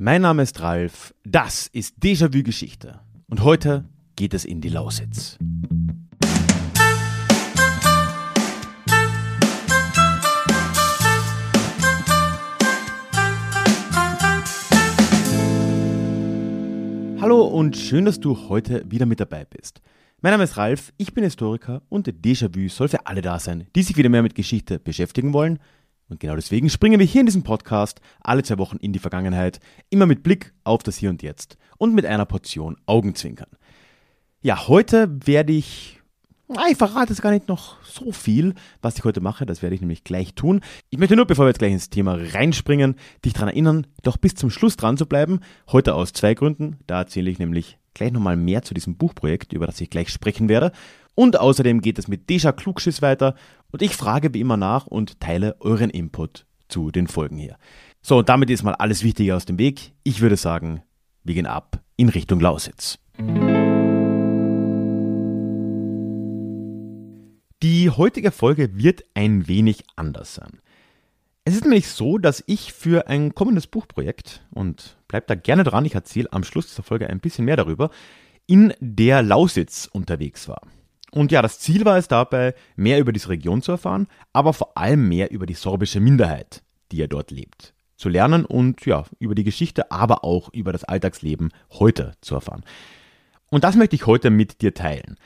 Mein Name ist Ralf, das ist Déjà-vu Geschichte und heute geht es in die Lausitz. Hallo und schön, dass du heute wieder mit dabei bist. Mein Name ist Ralf, ich bin Historiker und Déjà-vu soll für alle da sein, die sich wieder mehr mit Geschichte beschäftigen wollen und genau deswegen springen wir hier in diesem Podcast alle zwei Wochen in die Vergangenheit, immer mit Blick auf das Hier und Jetzt und mit einer Portion Augenzwinkern. Ja, heute werde ich ich verrate es gar nicht noch so viel, was ich heute mache. Das werde ich nämlich gleich tun. Ich möchte nur, bevor wir jetzt gleich ins Thema reinspringen, dich daran erinnern, doch bis zum Schluss dran zu bleiben. Heute aus zwei Gründen. Da erzähle ich nämlich gleich nochmal mehr zu diesem Buchprojekt, über das ich gleich sprechen werde. Und außerdem geht es mit Deja Klugschiss weiter und ich frage wie immer nach und teile euren Input zu den Folgen hier. So, und damit ist mal alles Wichtige aus dem Weg. Ich würde sagen, wir gehen ab in Richtung Lausitz. Die heutige Folge wird ein wenig anders sein. Es ist nämlich so, dass ich für ein kommendes Buchprojekt, und bleibt da gerne dran, ich erzähle am Schluss dieser Folge ein bisschen mehr darüber, in der Lausitz unterwegs war. Und ja, das Ziel war es dabei, mehr über diese Region zu erfahren, aber vor allem mehr über die sorbische Minderheit, die ja dort lebt, zu lernen und ja, über die Geschichte, aber auch über das Alltagsleben heute zu erfahren. Und das möchte ich heute mit dir teilen.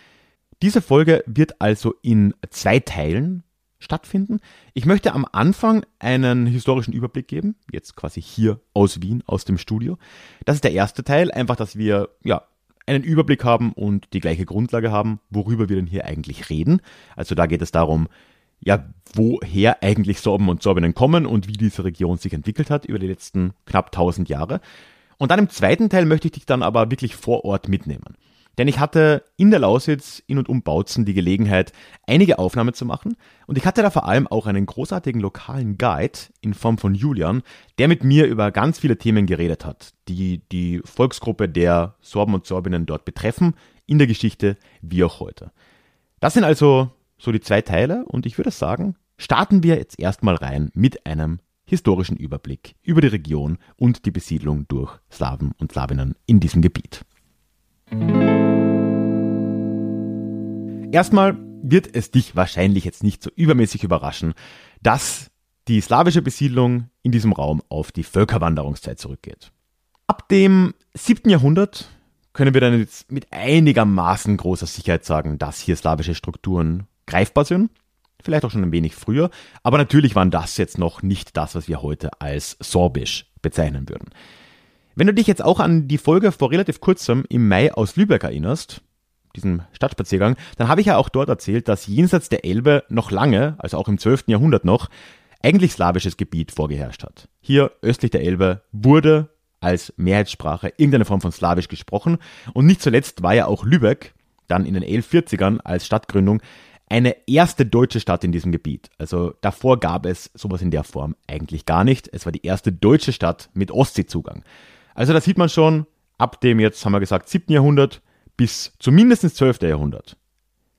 Diese Folge wird also in zwei Teilen stattfinden. Ich möchte am Anfang einen historischen Überblick geben, jetzt quasi hier aus Wien, aus dem Studio. Das ist der erste Teil, einfach, dass wir ja einen Überblick haben und die gleiche Grundlage haben, worüber wir denn hier eigentlich reden. Also da geht es darum, ja, woher eigentlich Sorben und Sorbinnen kommen und wie diese Region sich entwickelt hat über die letzten knapp 1000 Jahre. Und dann im zweiten Teil möchte ich dich dann aber wirklich vor Ort mitnehmen. Denn ich hatte in der Lausitz, in und um Bautzen, die Gelegenheit, einige Aufnahmen zu machen. Und ich hatte da vor allem auch einen großartigen lokalen Guide in Form von Julian, der mit mir über ganz viele Themen geredet hat, die die Volksgruppe der Sorben und Sorbinnen dort betreffen, in der Geschichte wie auch heute. Das sind also so die zwei Teile und ich würde sagen, starten wir jetzt erstmal rein mit einem historischen Überblick über die Region und die Besiedlung durch Slawen und Slawinnen in diesem Gebiet. Erstmal wird es dich wahrscheinlich jetzt nicht so übermäßig überraschen, dass die slawische Besiedlung in diesem Raum auf die Völkerwanderungszeit zurückgeht. Ab dem 7. Jahrhundert können wir dann jetzt mit einigermaßen großer Sicherheit sagen, dass hier slawische Strukturen greifbar sind. Vielleicht auch schon ein wenig früher, aber natürlich waren das jetzt noch nicht das, was wir heute als sorbisch bezeichnen würden. Wenn du dich jetzt auch an die Folge vor relativ kurzem im Mai aus Lübeck erinnerst, diesem Stadtspaziergang, dann habe ich ja auch dort erzählt, dass jenseits der Elbe noch lange, also auch im 12. Jahrhundert noch, eigentlich slawisches Gebiet vorgeherrscht hat. Hier östlich der Elbe wurde als Mehrheitssprache irgendeine Form von Slawisch gesprochen und nicht zuletzt war ja auch Lübeck dann in den 1140ern als Stadtgründung eine erste deutsche Stadt in diesem Gebiet. Also davor gab es sowas in der Form eigentlich gar nicht. Es war die erste deutsche Stadt mit Ostseezugang. Also da sieht man schon, ab dem jetzt haben wir gesagt 7. Jahrhundert bis zumindest ins 12. Jahrhundert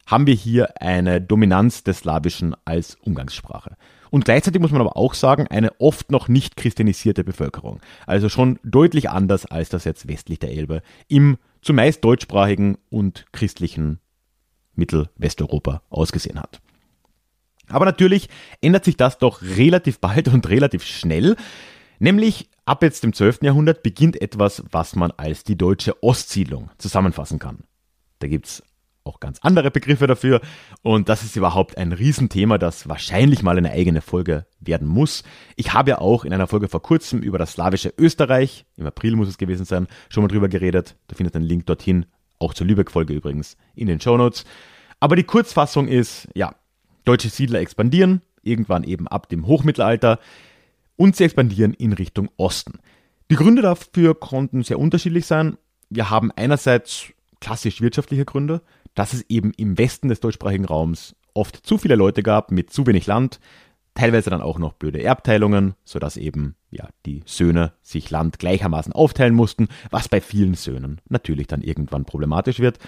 haben wir hier eine Dominanz des Slawischen als Umgangssprache. Und gleichzeitig muss man aber auch sagen, eine oft noch nicht christianisierte Bevölkerung. Also schon deutlich anders als das jetzt westlich der Elbe im zumeist deutschsprachigen und christlichen Mittelwesteuropa ausgesehen hat. Aber natürlich ändert sich das doch relativ bald und relativ schnell, nämlich Ab jetzt dem 12. Jahrhundert beginnt etwas, was man als die deutsche Ostsiedlung zusammenfassen kann. Da gibt es auch ganz andere Begriffe dafür und das ist überhaupt ein Riesenthema, das wahrscheinlich mal eine eigene Folge werden muss. Ich habe ja auch in einer Folge vor kurzem über das slawische Österreich, im April muss es gewesen sein, schon mal drüber geredet. Da findet einen Link dorthin, auch zur Lübeck-Folge übrigens, in den Show Notes. Aber die Kurzfassung ist, ja, deutsche Siedler expandieren, irgendwann eben ab dem Hochmittelalter und sie expandieren in Richtung Osten. Die Gründe dafür konnten sehr unterschiedlich sein. Wir haben einerseits klassisch wirtschaftliche Gründe, dass es eben im Westen des deutschsprachigen Raums oft zu viele Leute gab mit zu wenig Land, teilweise dann auch noch blöde Erbteilungen, sodass eben ja, die Söhne sich Land gleichermaßen aufteilen mussten, was bei vielen Söhnen natürlich dann irgendwann problematisch wird.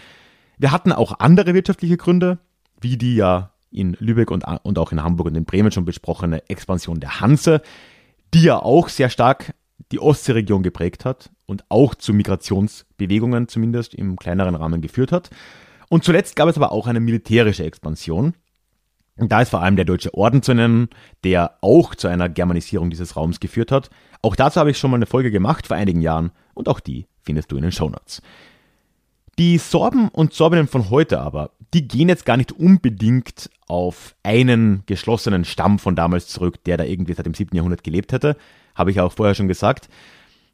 Wir hatten auch andere wirtschaftliche Gründe, wie die ja in Lübeck und, und auch in Hamburg und in Bremen schon besprochene Expansion der Hanse, die ja auch sehr stark die Ostseeregion geprägt hat und auch zu Migrationsbewegungen zumindest im kleineren Rahmen geführt hat. Und zuletzt gab es aber auch eine militärische Expansion. Und da ist vor allem der Deutsche Orden zu nennen, der auch zu einer Germanisierung dieses Raums geführt hat. Auch dazu habe ich schon mal eine Folge gemacht vor einigen Jahren und auch die findest du in den Shownotes. Die Sorben und Sorbinnen von heute aber, die gehen jetzt gar nicht unbedingt auf einen geschlossenen Stamm von damals zurück, der da irgendwie seit dem 7. Jahrhundert gelebt hätte, habe ich auch vorher schon gesagt,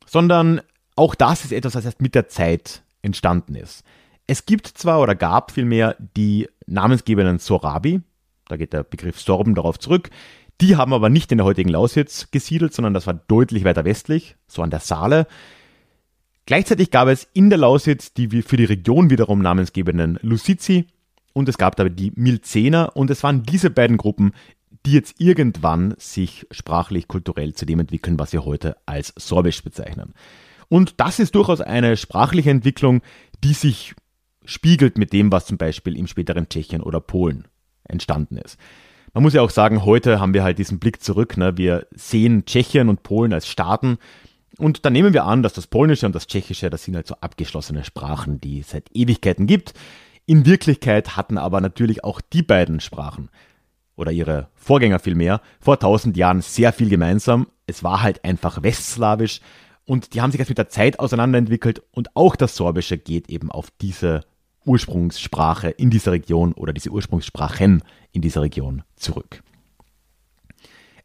sondern auch das ist etwas, was erst mit der Zeit entstanden ist. Es gibt zwar oder gab vielmehr die namensgebenden Sorabi, da geht der Begriff Sorben darauf zurück, die haben aber nicht in der heutigen Lausitz gesiedelt, sondern das war deutlich weiter westlich, so an der Saale. Gleichzeitig gab es in der Lausitz die für die Region wiederum namensgebenden Lusizi und es gab dabei die Milzener und es waren diese beiden Gruppen, die jetzt irgendwann sich sprachlich, kulturell zu dem entwickeln, was wir heute als Sorbisch bezeichnen. Und das ist durchaus eine sprachliche Entwicklung, die sich spiegelt mit dem, was zum Beispiel im späteren Tschechien oder Polen entstanden ist. Man muss ja auch sagen, heute haben wir halt diesen Blick zurück. Ne? Wir sehen Tschechien und Polen als Staaten. Und dann nehmen wir an, dass das Polnische und das Tschechische, das sind halt so abgeschlossene Sprachen, die es seit Ewigkeiten gibt. In Wirklichkeit hatten aber natürlich auch die beiden Sprachen oder ihre Vorgänger vielmehr vor tausend Jahren sehr viel gemeinsam. Es war halt einfach westslawisch und die haben sich erst mit der Zeit auseinanderentwickelt und auch das Sorbische geht eben auf diese Ursprungssprache in dieser Region oder diese Ursprungssprachen in dieser Region zurück.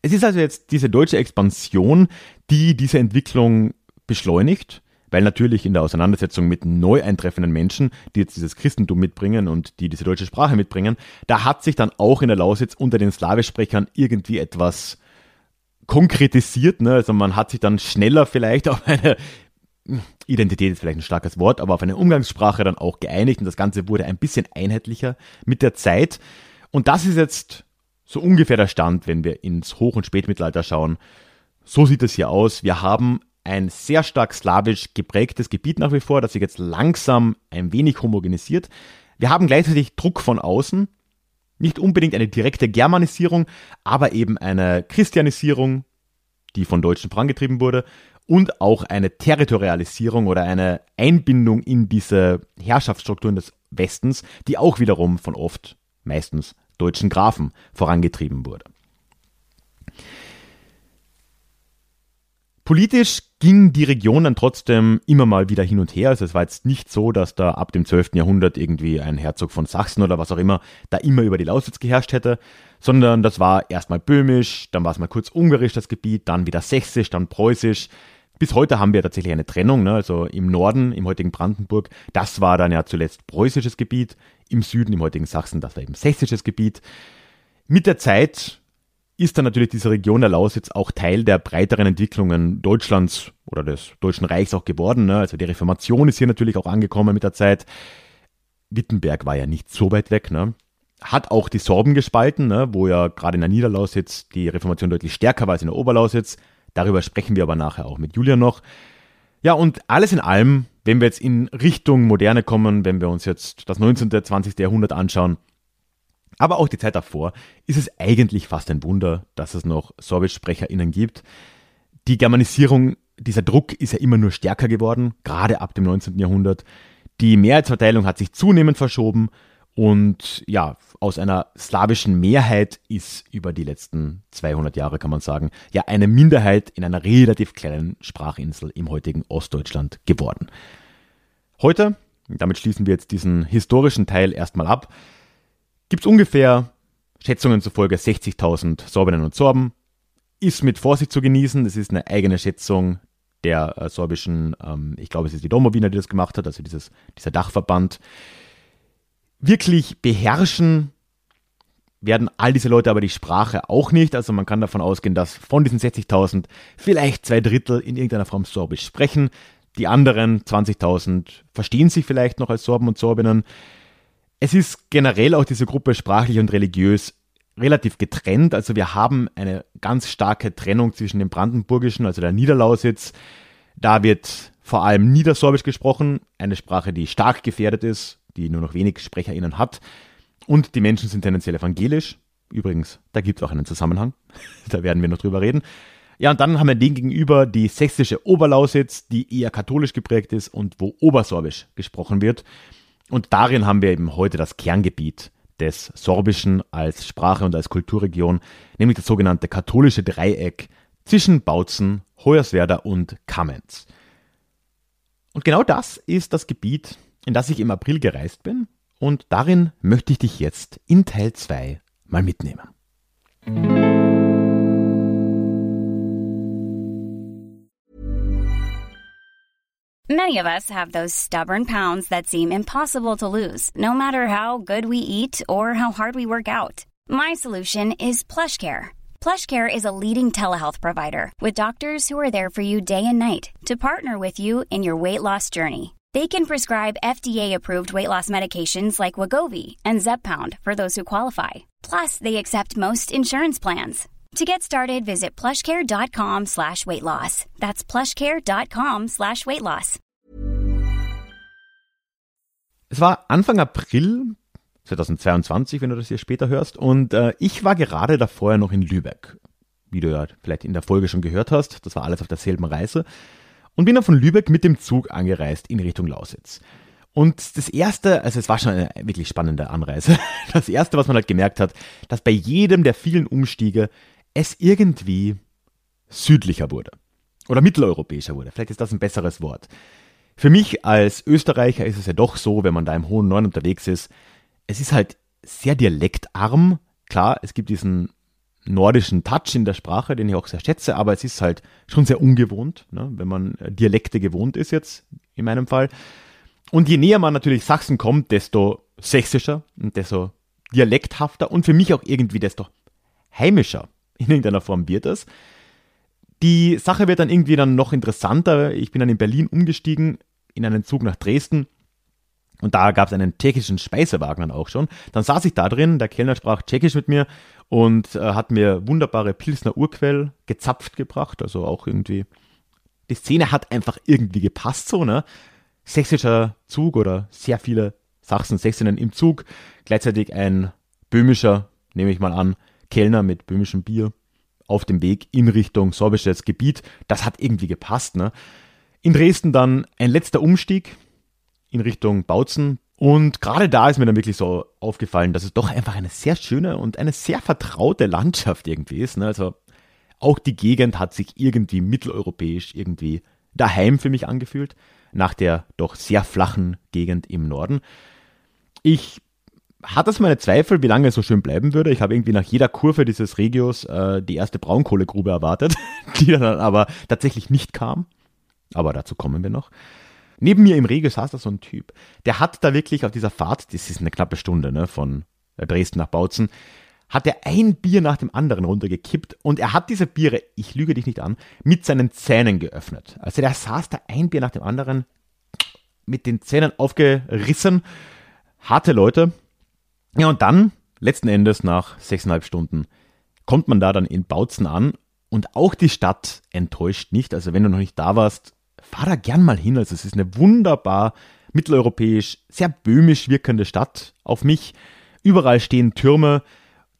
Es ist also jetzt diese deutsche Expansion, die diese Entwicklung beschleunigt, weil natürlich in der Auseinandersetzung mit neu eintreffenden Menschen, die jetzt dieses Christentum mitbringen und die diese deutsche Sprache mitbringen, da hat sich dann auch in der Lausitz unter den Slawischsprechern irgendwie etwas konkretisiert. Ne? Also man hat sich dann schneller vielleicht auf eine Identität ist vielleicht ein starkes Wort, aber auf eine Umgangssprache dann auch geeinigt und das Ganze wurde ein bisschen einheitlicher mit der Zeit. Und das ist jetzt so ungefähr der Stand, wenn wir ins Hoch- und Spätmittelalter schauen. So sieht es hier aus. Wir haben ein sehr stark slawisch geprägtes Gebiet nach wie vor, das sich jetzt langsam ein wenig homogenisiert. Wir haben gleichzeitig Druck von außen, nicht unbedingt eine direkte Germanisierung, aber eben eine Christianisierung, die von Deutschen vorangetrieben wurde und auch eine Territorialisierung oder eine Einbindung in diese Herrschaftsstrukturen des Westens, die auch wiederum von oft, meistens deutschen Grafen vorangetrieben wurde. Politisch ging die Region dann trotzdem immer mal wieder hin und her. Also es war jetzt nicht so, dass da ab dem 12. Jahrhundert irgendwie ein Herzog von Sachsen oder was auch immer da immer über die Lausitz geherrscht hätte, sondern das war erstmal böhmisch, dann war es mal kurz ungarisch das Gebiet, dann wieder sächsisch, dann preußisch, bis heute haben wir tatsächlich eine Trennung, ne? also im Norden, im heutigen Brandenburg, das war dann ja zuletzt preußisches Gebiet, im Süden, im heutigen Sachsen, das war eben sächsisches Gebiet. Mit der Zeit ist dann natürlich diese Region der Lausitz auch Teil der breiteren Entwicklungen Deutschlands oder des Deutschen Reichs auch geworden. Ne? Also die Reformation ist hier natürlich auch angekommen mit der Zeit. Wittenberg war ja nicht so weit weg. Ne? Hat auch die Sorben gespalten, ne? wo ja gerade in der Niederlausitz die Reformation deutlich stärker war als in der Oberlausitz. Darüber sprechen wir aber nachher auch mit Julia noch. Ja, und alles in allem, wenn wir jetzt in Richtung Moderne kommen, wenn wir uns jetzt das 19., 20. Jahrhundert anschauen, aber auch die Zeit davor, ist es eigentlich fast ein Wunder, dass es noch SorbischsprecherInnen gibt. Die Germanisierung, dieser Druck ist ja immer nur stärker geworden, gerade ab dem 19. Jahrhundert. Die Mehrheitsverteilung hat sich zunehmend verschoben und ja, aus einer slawischen Mehrheit ist über die letzten 200 Jahre, kann man sagen, ja eine Minderheit in einer relativ kleinen Sprachinsel im heutigen Ostdeutschland geworden. Heute, damit schließen wir jetzt diesen historischen Teil erstmal ab, gibt es ungefähr Schätzungen zufolge 60.000 Sorbinnen und Sorben. Ist mit Vorsicht zu genießen, das ist eine eigene Schätzung der äh, sorbischen, ähm, ich glaube es ist die Domowiner, die das gemacht hat, also dieses, dieser Dachverband wirklich beherrschen werden all diese Leute aber die Sprache auch nicht. Also man kann davon ausgehen, dass von diesen 60.000 vielleicht zwei Drittel in irgendeiner Form Sorbisch sprechen. Die anderen 20.000 verstehen sich vielleicht noch als Sorben und Sorbinnen. Es ist generell auch diese Gruppe sprachlich und religiös relativ getrennt. Also wir haben eine ganz starke Trennung zwischen dem Brandenburgischen, also der Niederlausitz. Da wird vor allem Niedersorbisch gesprochen, eine Sprache, die stark gefährdet ist, die nur noch wenig SprecherInnen hat. Und die Menschen sind tendenziell evangelisch. Übrigens, da gibt es auch einen Zusammenhang. da werden wir noch drüber reden. Ja, und dann haben wir den gegenüber die sächsische Oberlausitz, die eher katholisch geprägt ist und wo Obersorbisch gesprochen wird. Und darin haben wir eben heute das Kerngebiet des Sorbischen als Sprache und als Kulturregion, nämlich das sogenannte katholische Dreieck zwischen Bautzen, Hoyerswerda und Kamenz. Und genau das ist das Gebiet, in das ich im April gereist bin und darin möchte ich dich jetzt in Teil 2 mal mitnehmen. Many of us have those stubborn pounds that seem impossible to lose, no matter how good we eat or how hard we work out. My solution is PlushCare. PlushCare is a leading telehealth provider with doctors who are there for you day and night to partner with you in your weight loss journey. They can prescribe FDA-approved weight loss medications like Wagovi and Zepbound for those who qualify. Plus, they accept most insurance plans. To get started, visit plushcare.com slash weight loss. That's plushcare.com slash weight loss. Es war Anfang April 2022, wenn du das hier später hörst, und äh, ich war gerade davor noch in Lübeck. Wie du ja vielleicht in der Folge schon gehört hast, das war alles auf derselben Reise. Und bin dann von Lübeck mit dem Zug angereist in Richtung Lausitz. Und das erste, also es war schon eine wirklich spannende Anreise. Das erste, was man halt gemerkt hat, dass bei jedem der vielen Umstiege es irgendwie südlicher wurde. Oder mitteleuropäischer wurde. Vielleicht ist das ein besseres Wort. Für mich als Österreicher ist es ja doch so, wenn man da im hohen Norden unterwegs ist, es ist halt sehr dialektarm. Klar, es gibt diesen nordischen Touch in der Sprache, den ich auch sehr schätze, aber es ist halt schon sehr ungewohnt, ne, wenn man Dialekte gewohnt ist jetzt, in meinem Fall. Und je näher man natürlich Sachsen kommt, desto sächsischer und desto dialekthafter und für mich auch irgendwie desto heimischer in irgendeiner Form wird es. Die Sache wird dann irgendwie dann noch interessanter. Ich bin dann in Berlin umgestiegen in einen Zug nach Dresden und da gab es einen tschechischen Speisewagen dann auch schon. Dann saß ich da drin, der Kellner sprach tschechisch mit mir und äh, hat mir wunderbare Pilsner Urquell gezapft gebracht. Also auch irgendwie, die Szene hat einfach irgendwie gepasst so, ne? Sächsischer Zug oder sehr viele Sachsen, Sächsinnen im Zug. Gleichzeitig ein böhmischer, nehme ich mal an, Kellner mit böhmischem Bier auf dem Weg in Richtung sorbisches Gebiet. Das hat irgendwie gepasst. Ne? In Dresden dann ein letzter Umstieg in Richtung Bautzen. Und gerade da ist mir dann wirklich so aufgefallen, dass es doch einfach eine sehr schöne und eine sehr vertraute Landschaft irgendwie ist. Ne? Also auch die Gegend hat sich irgendwie mitteleuropäisch irgendwie daheim für mich angefühlt, nach der doch sehr flachen Gegend im Norden. Ich hatte es meine Zweifel, wie lange es so schön bleiben würde. Ich habe irgendwie nach jeder Kurve dieses Regios äh, die erste Braunkohlegrube erwartet, die dann aber tatsächlich nicht kam. Aber dazu kommen wir noch. Neben mir im Regio saß da so ein Typ. Der hat da wirklich auf dieser Fahrt, das ist eine knappe Stunde, ne, von äh, Dresden nach Bautzen, hat er ein Bier nach dem anderen runtergekippt und er hat diese Biere, ich lüge dich nicht an, mit seinen Zähnen geöffnet. Also der saß da ein Bier nach dem anderen mit den Zähnen aufgerissen. Harte Leute, ja, und dann, letzten Endes nach sechseinhalb Stunden, kommt man da dann in Bautzen an und auch die Stadt enttäuscht nicht. Also wenn du noch nicht da warst, fahr da gern mal hin. Also es ist eine wunderbar mitteleuropäisch, sehr böhmisch wirkende Stadt auf mich. Überall stehen Türme.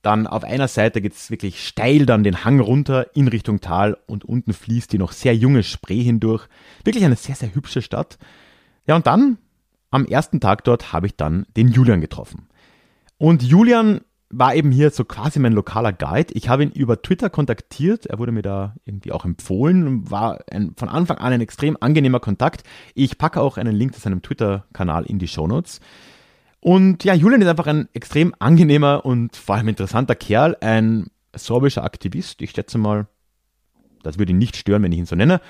Dann auf einer Seite geht es wirklich steil dann den Hang runter in Richtung Tal und unten fließt die noch sehr junge Spree hindurch. Wirklich eine sehr, sehr hübsche Stadt. Ja, und dann am ersten Tag dort habe ich dann den Julian getroffen. Und Julian war eben hier so quasi mein lokaler Guide. Ich habe ihn über Twitter kontaktiert. Er wurde mir da irgendwie auch empfohlen. War ein, von Anfang an ein extrem angenehmer Kontakt. Ich packe auch einen Link zu seinem Twitter-Kanal in die Show Notes. Und ja, Julian ist einfach ein extrem angenehmer und vor allem interessanter Kerl. Ein sorbischer Aktivist. Ich schätze mal, das würde ihn nicht stören, wenn ich ihn so nenne.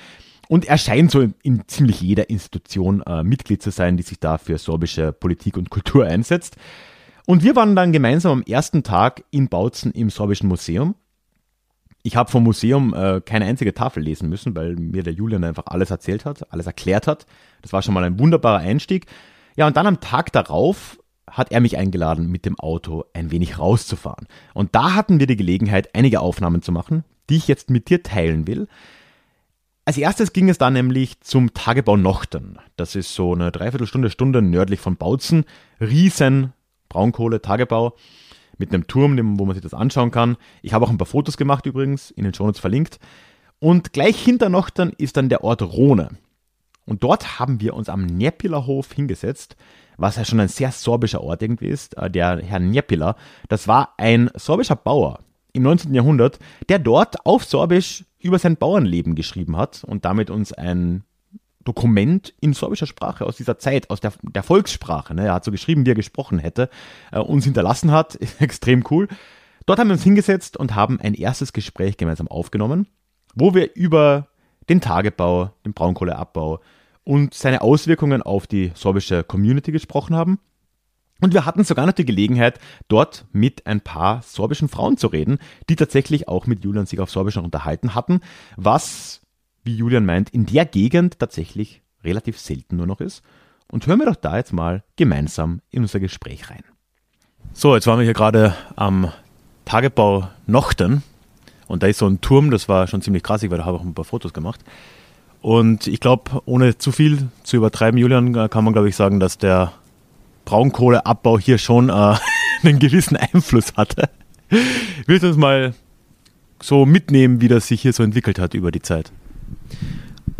Und er scheint so in, in ziemlich jeder Institution äh, Mitglied zu sein, die sich da für sorbische Politik und Kultur einsetzt. Und wir waren dann gemeinsam am ersten Tag in Bautzen im Sorbischen Museum. Ich habe vom Museum äh, keine einzige Tafel lesen müssen, weil mir der Julian einfach alles erzählt hat, alles erklärt hat. Das war schon mal ein wunderbarer Einstieg. Ja, und dann am Tag darauf hat er mich eingeladen, mit dem Auto ein wenig rauszufahren. Und da hatten wir die Gelegenheit, einige Aufnahmen zu machen, die ich jetzt mit dir teilen will. Als erstes ging es dann nämlich zum Tagebau Nochten. Das ist so eine Dreiviertelstunde, Stunde nördlich von Bautzen. Riesen Braunkohle, Tagebau mit einem Turm, wo man sich das anschauen kann. Ich habe auch ein paar Fotos gemacht übrigens, in den Shownotes verlinkt. Und gleich hinter Nochtern ist dann der Ort Rhone. Und dort haben wir uns am Nepilerhof hingesetzt, was ja schon ein sehr sorbischer Ort irgendwie ist. Äh, der Herr Nepila, das war ein sorbischer Bauer im 19. Jahrhundert, der dort auf Sorbisch über sein Bauernleben geschrieben hat und damit uns ein Dokument in sorbischer Sprache aus dieser Zeit, aus der, der Volkssprache, ne, er hat so geschrieben, wie er gesprochen hätte, äh, uns hinterlassen hat. Extrem cool. Dort haben wir uns hingesetzt und haben ein erstes Gespräch gemeinsam aufgenommen, wo wir über den Tagebau, den Braunkohleabbau und seine Auswirkungen auf die sorbische Community gesprochen haben. Und wir hatten sogar noch die Gelegenheit, dort mit ein paar sorbischen Frauen zu reden, die tatsächlich auch mit Julian sich auf Sorbisch unterhalten hatten, was, wie Julian meint, in der Gegend tatsächlich relativ selten nur noch ist. Und hören wir doch da jetzt mal gemeinsam in unser Gespräch rein. So, jetzt waren wir hier gerade am Tagebau Nochten. Und da ist so ein Turm, das war schon ziemlich krassig, weil da habe ich auch ein paar Fotos gemacht. Und ich glaube, ohne zu viel zu übertreiben, Julian, kann man, glaube ich, sagen, dass der Braunkohleabbau hier schon äh, einen gewissen Einfluss hatte. Willst du uns mal so mitnehmen, wie das sich hier so entwickelt hat über die Zeit?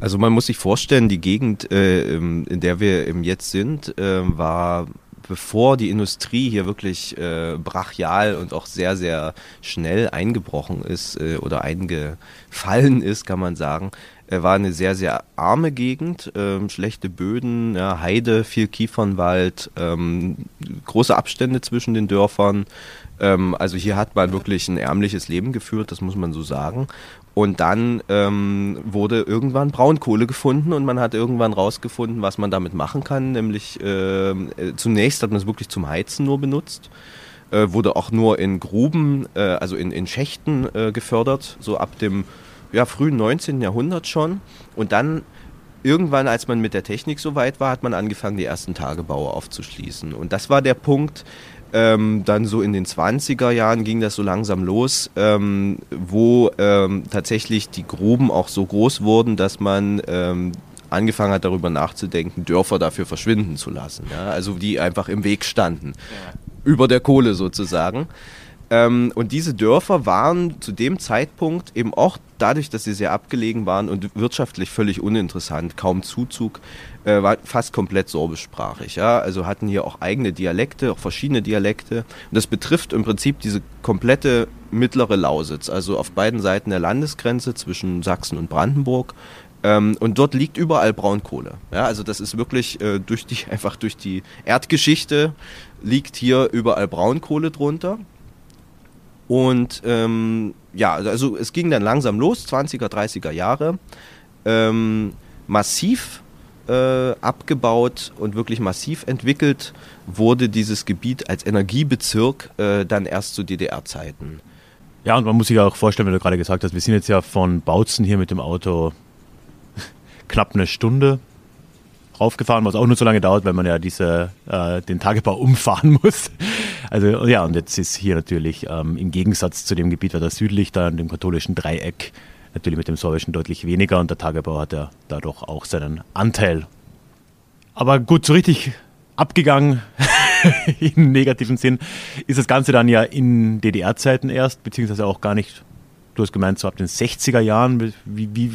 Also man muss sich vorstellen, die Gegend, äh, in der wir jetzt sind, äh, war bevor die Industrie hier wirklich äh, brachial und auch sehr, sehr schnell eingebrochen ist äh, oder eingefallen ist, kann man sagen, äh, war eine sehr, sehr arme Gegend, ähm, schlechte Böden, ja, Heide, viel Kiefernwald, ähm, große Abstände zwischen den Dörfern. Ähm, also hier hat man wirklich ein ärmliches Leben geführt, das muss man so sagen. Und dann ähm, wurde irgendwann Braunkohle gefunden und man hat irgendwann rausgefunden, was man damit machen kann. Nämlich äh, zunächst hat man es wirklich zum Heizen nur benutzt. Äh, wurde auch nur in Gruben, äh, also in, in Schächten äh, gefördert, so ab dem ja, frühen 19. Jahrhundert schon. Und dann irgendwann, als man mit der Technik so weit war, hat man angefangen, die ersten Tagebaue aufzuschließen. Und das war der Punkt, ähm, dann so in den 20er Jahren ging das so langsam los, ähm, wo ähm, tatsächlich die Gruben auch so groß wurden, dass man ähm, angefangen hat, darüber nachzudenken, Dörfer dafür verschwinden zu lassen. Ja? Also die einfach im Weg standen. Ja. Über der Kohle sozusagen. Ähm, und diese Dörfer waren zu dem Zeitpunkt eben auch dadurch, dass sie sehr abgelegen waren und wirtschaftlich völlig uninteressant, kaum Zuzug, äh, war fast komplett sorbischsprachig. Ja? Also hatten hier auch eigene Dialekte, auch verschiedene Dialekte. Und das betrifft im Prinzip diese komplette mittlere Lausitz, also auf beiden Seiten der Landesgrenze zwischen Sachsen und Brandenburg. Ähm, und dort liegt überall Braunkohle. Ja, also das ist wirklich äh, durch die, einfach durch die Erdgeschichte liegt hier überall Braunkohle drunter. Und ähm, ja, also es ging dann langsam los, 20er, 30er Jahre. Ähm, massiv äh, abgebaut und wirklich massiv entwickelt wurde dieses Gebiet als Energiebezirk äh, dann erst zu DDR-Zeiten. Ja, und man muss sich auch vorstellen, wenn du gerade gesagt hast, wir sind jetzt ja von Bautzen hier mit dem Auto knapp eine Stunde raufgefahren, was auch nur so lange dauert, weil man ja diese, äh, den Tagebau umfahren muss. Also ja, und jetzt ist hier natürlich ähm, im Gegensatz zu dem Gebiet weiter südlich, da in dem katholischen Dreieck, natürlich mit dem sorbischen deutlich weniger und der Tagebau hat ja dadurch auch seinen Anteil. Aber gut, so richtig abgegangen im negativen Sinn ist das Ganze dann ja in DDR-Zeiten erst, beziehungsweise auch gar nicht, du hast gemeint, so ab den 60er Jahren, wie, wie,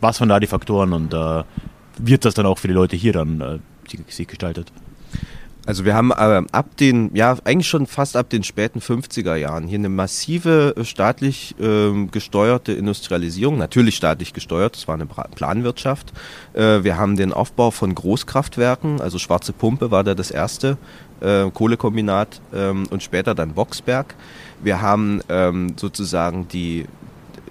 was waren da die Faktoren und äh, wird das dann auch für die Leute hier dann äh, sich gestaltet? Also wir haben äh, ab den, ja eigentlich schon fast ab den späten 50er Jahren hier eine massive äh, staatlich äh, gesteuerte Industrialisierung, natürlich staatlich gesteuert, es war eine Planwirtschaft. Äh, wir haben den Aufbau von Großkraftwerken, also Schwarze Pumpe war da das erste äh, Kohlekombinat ähm, und später dann Boxberg. Wir haben ähm, sozusagen die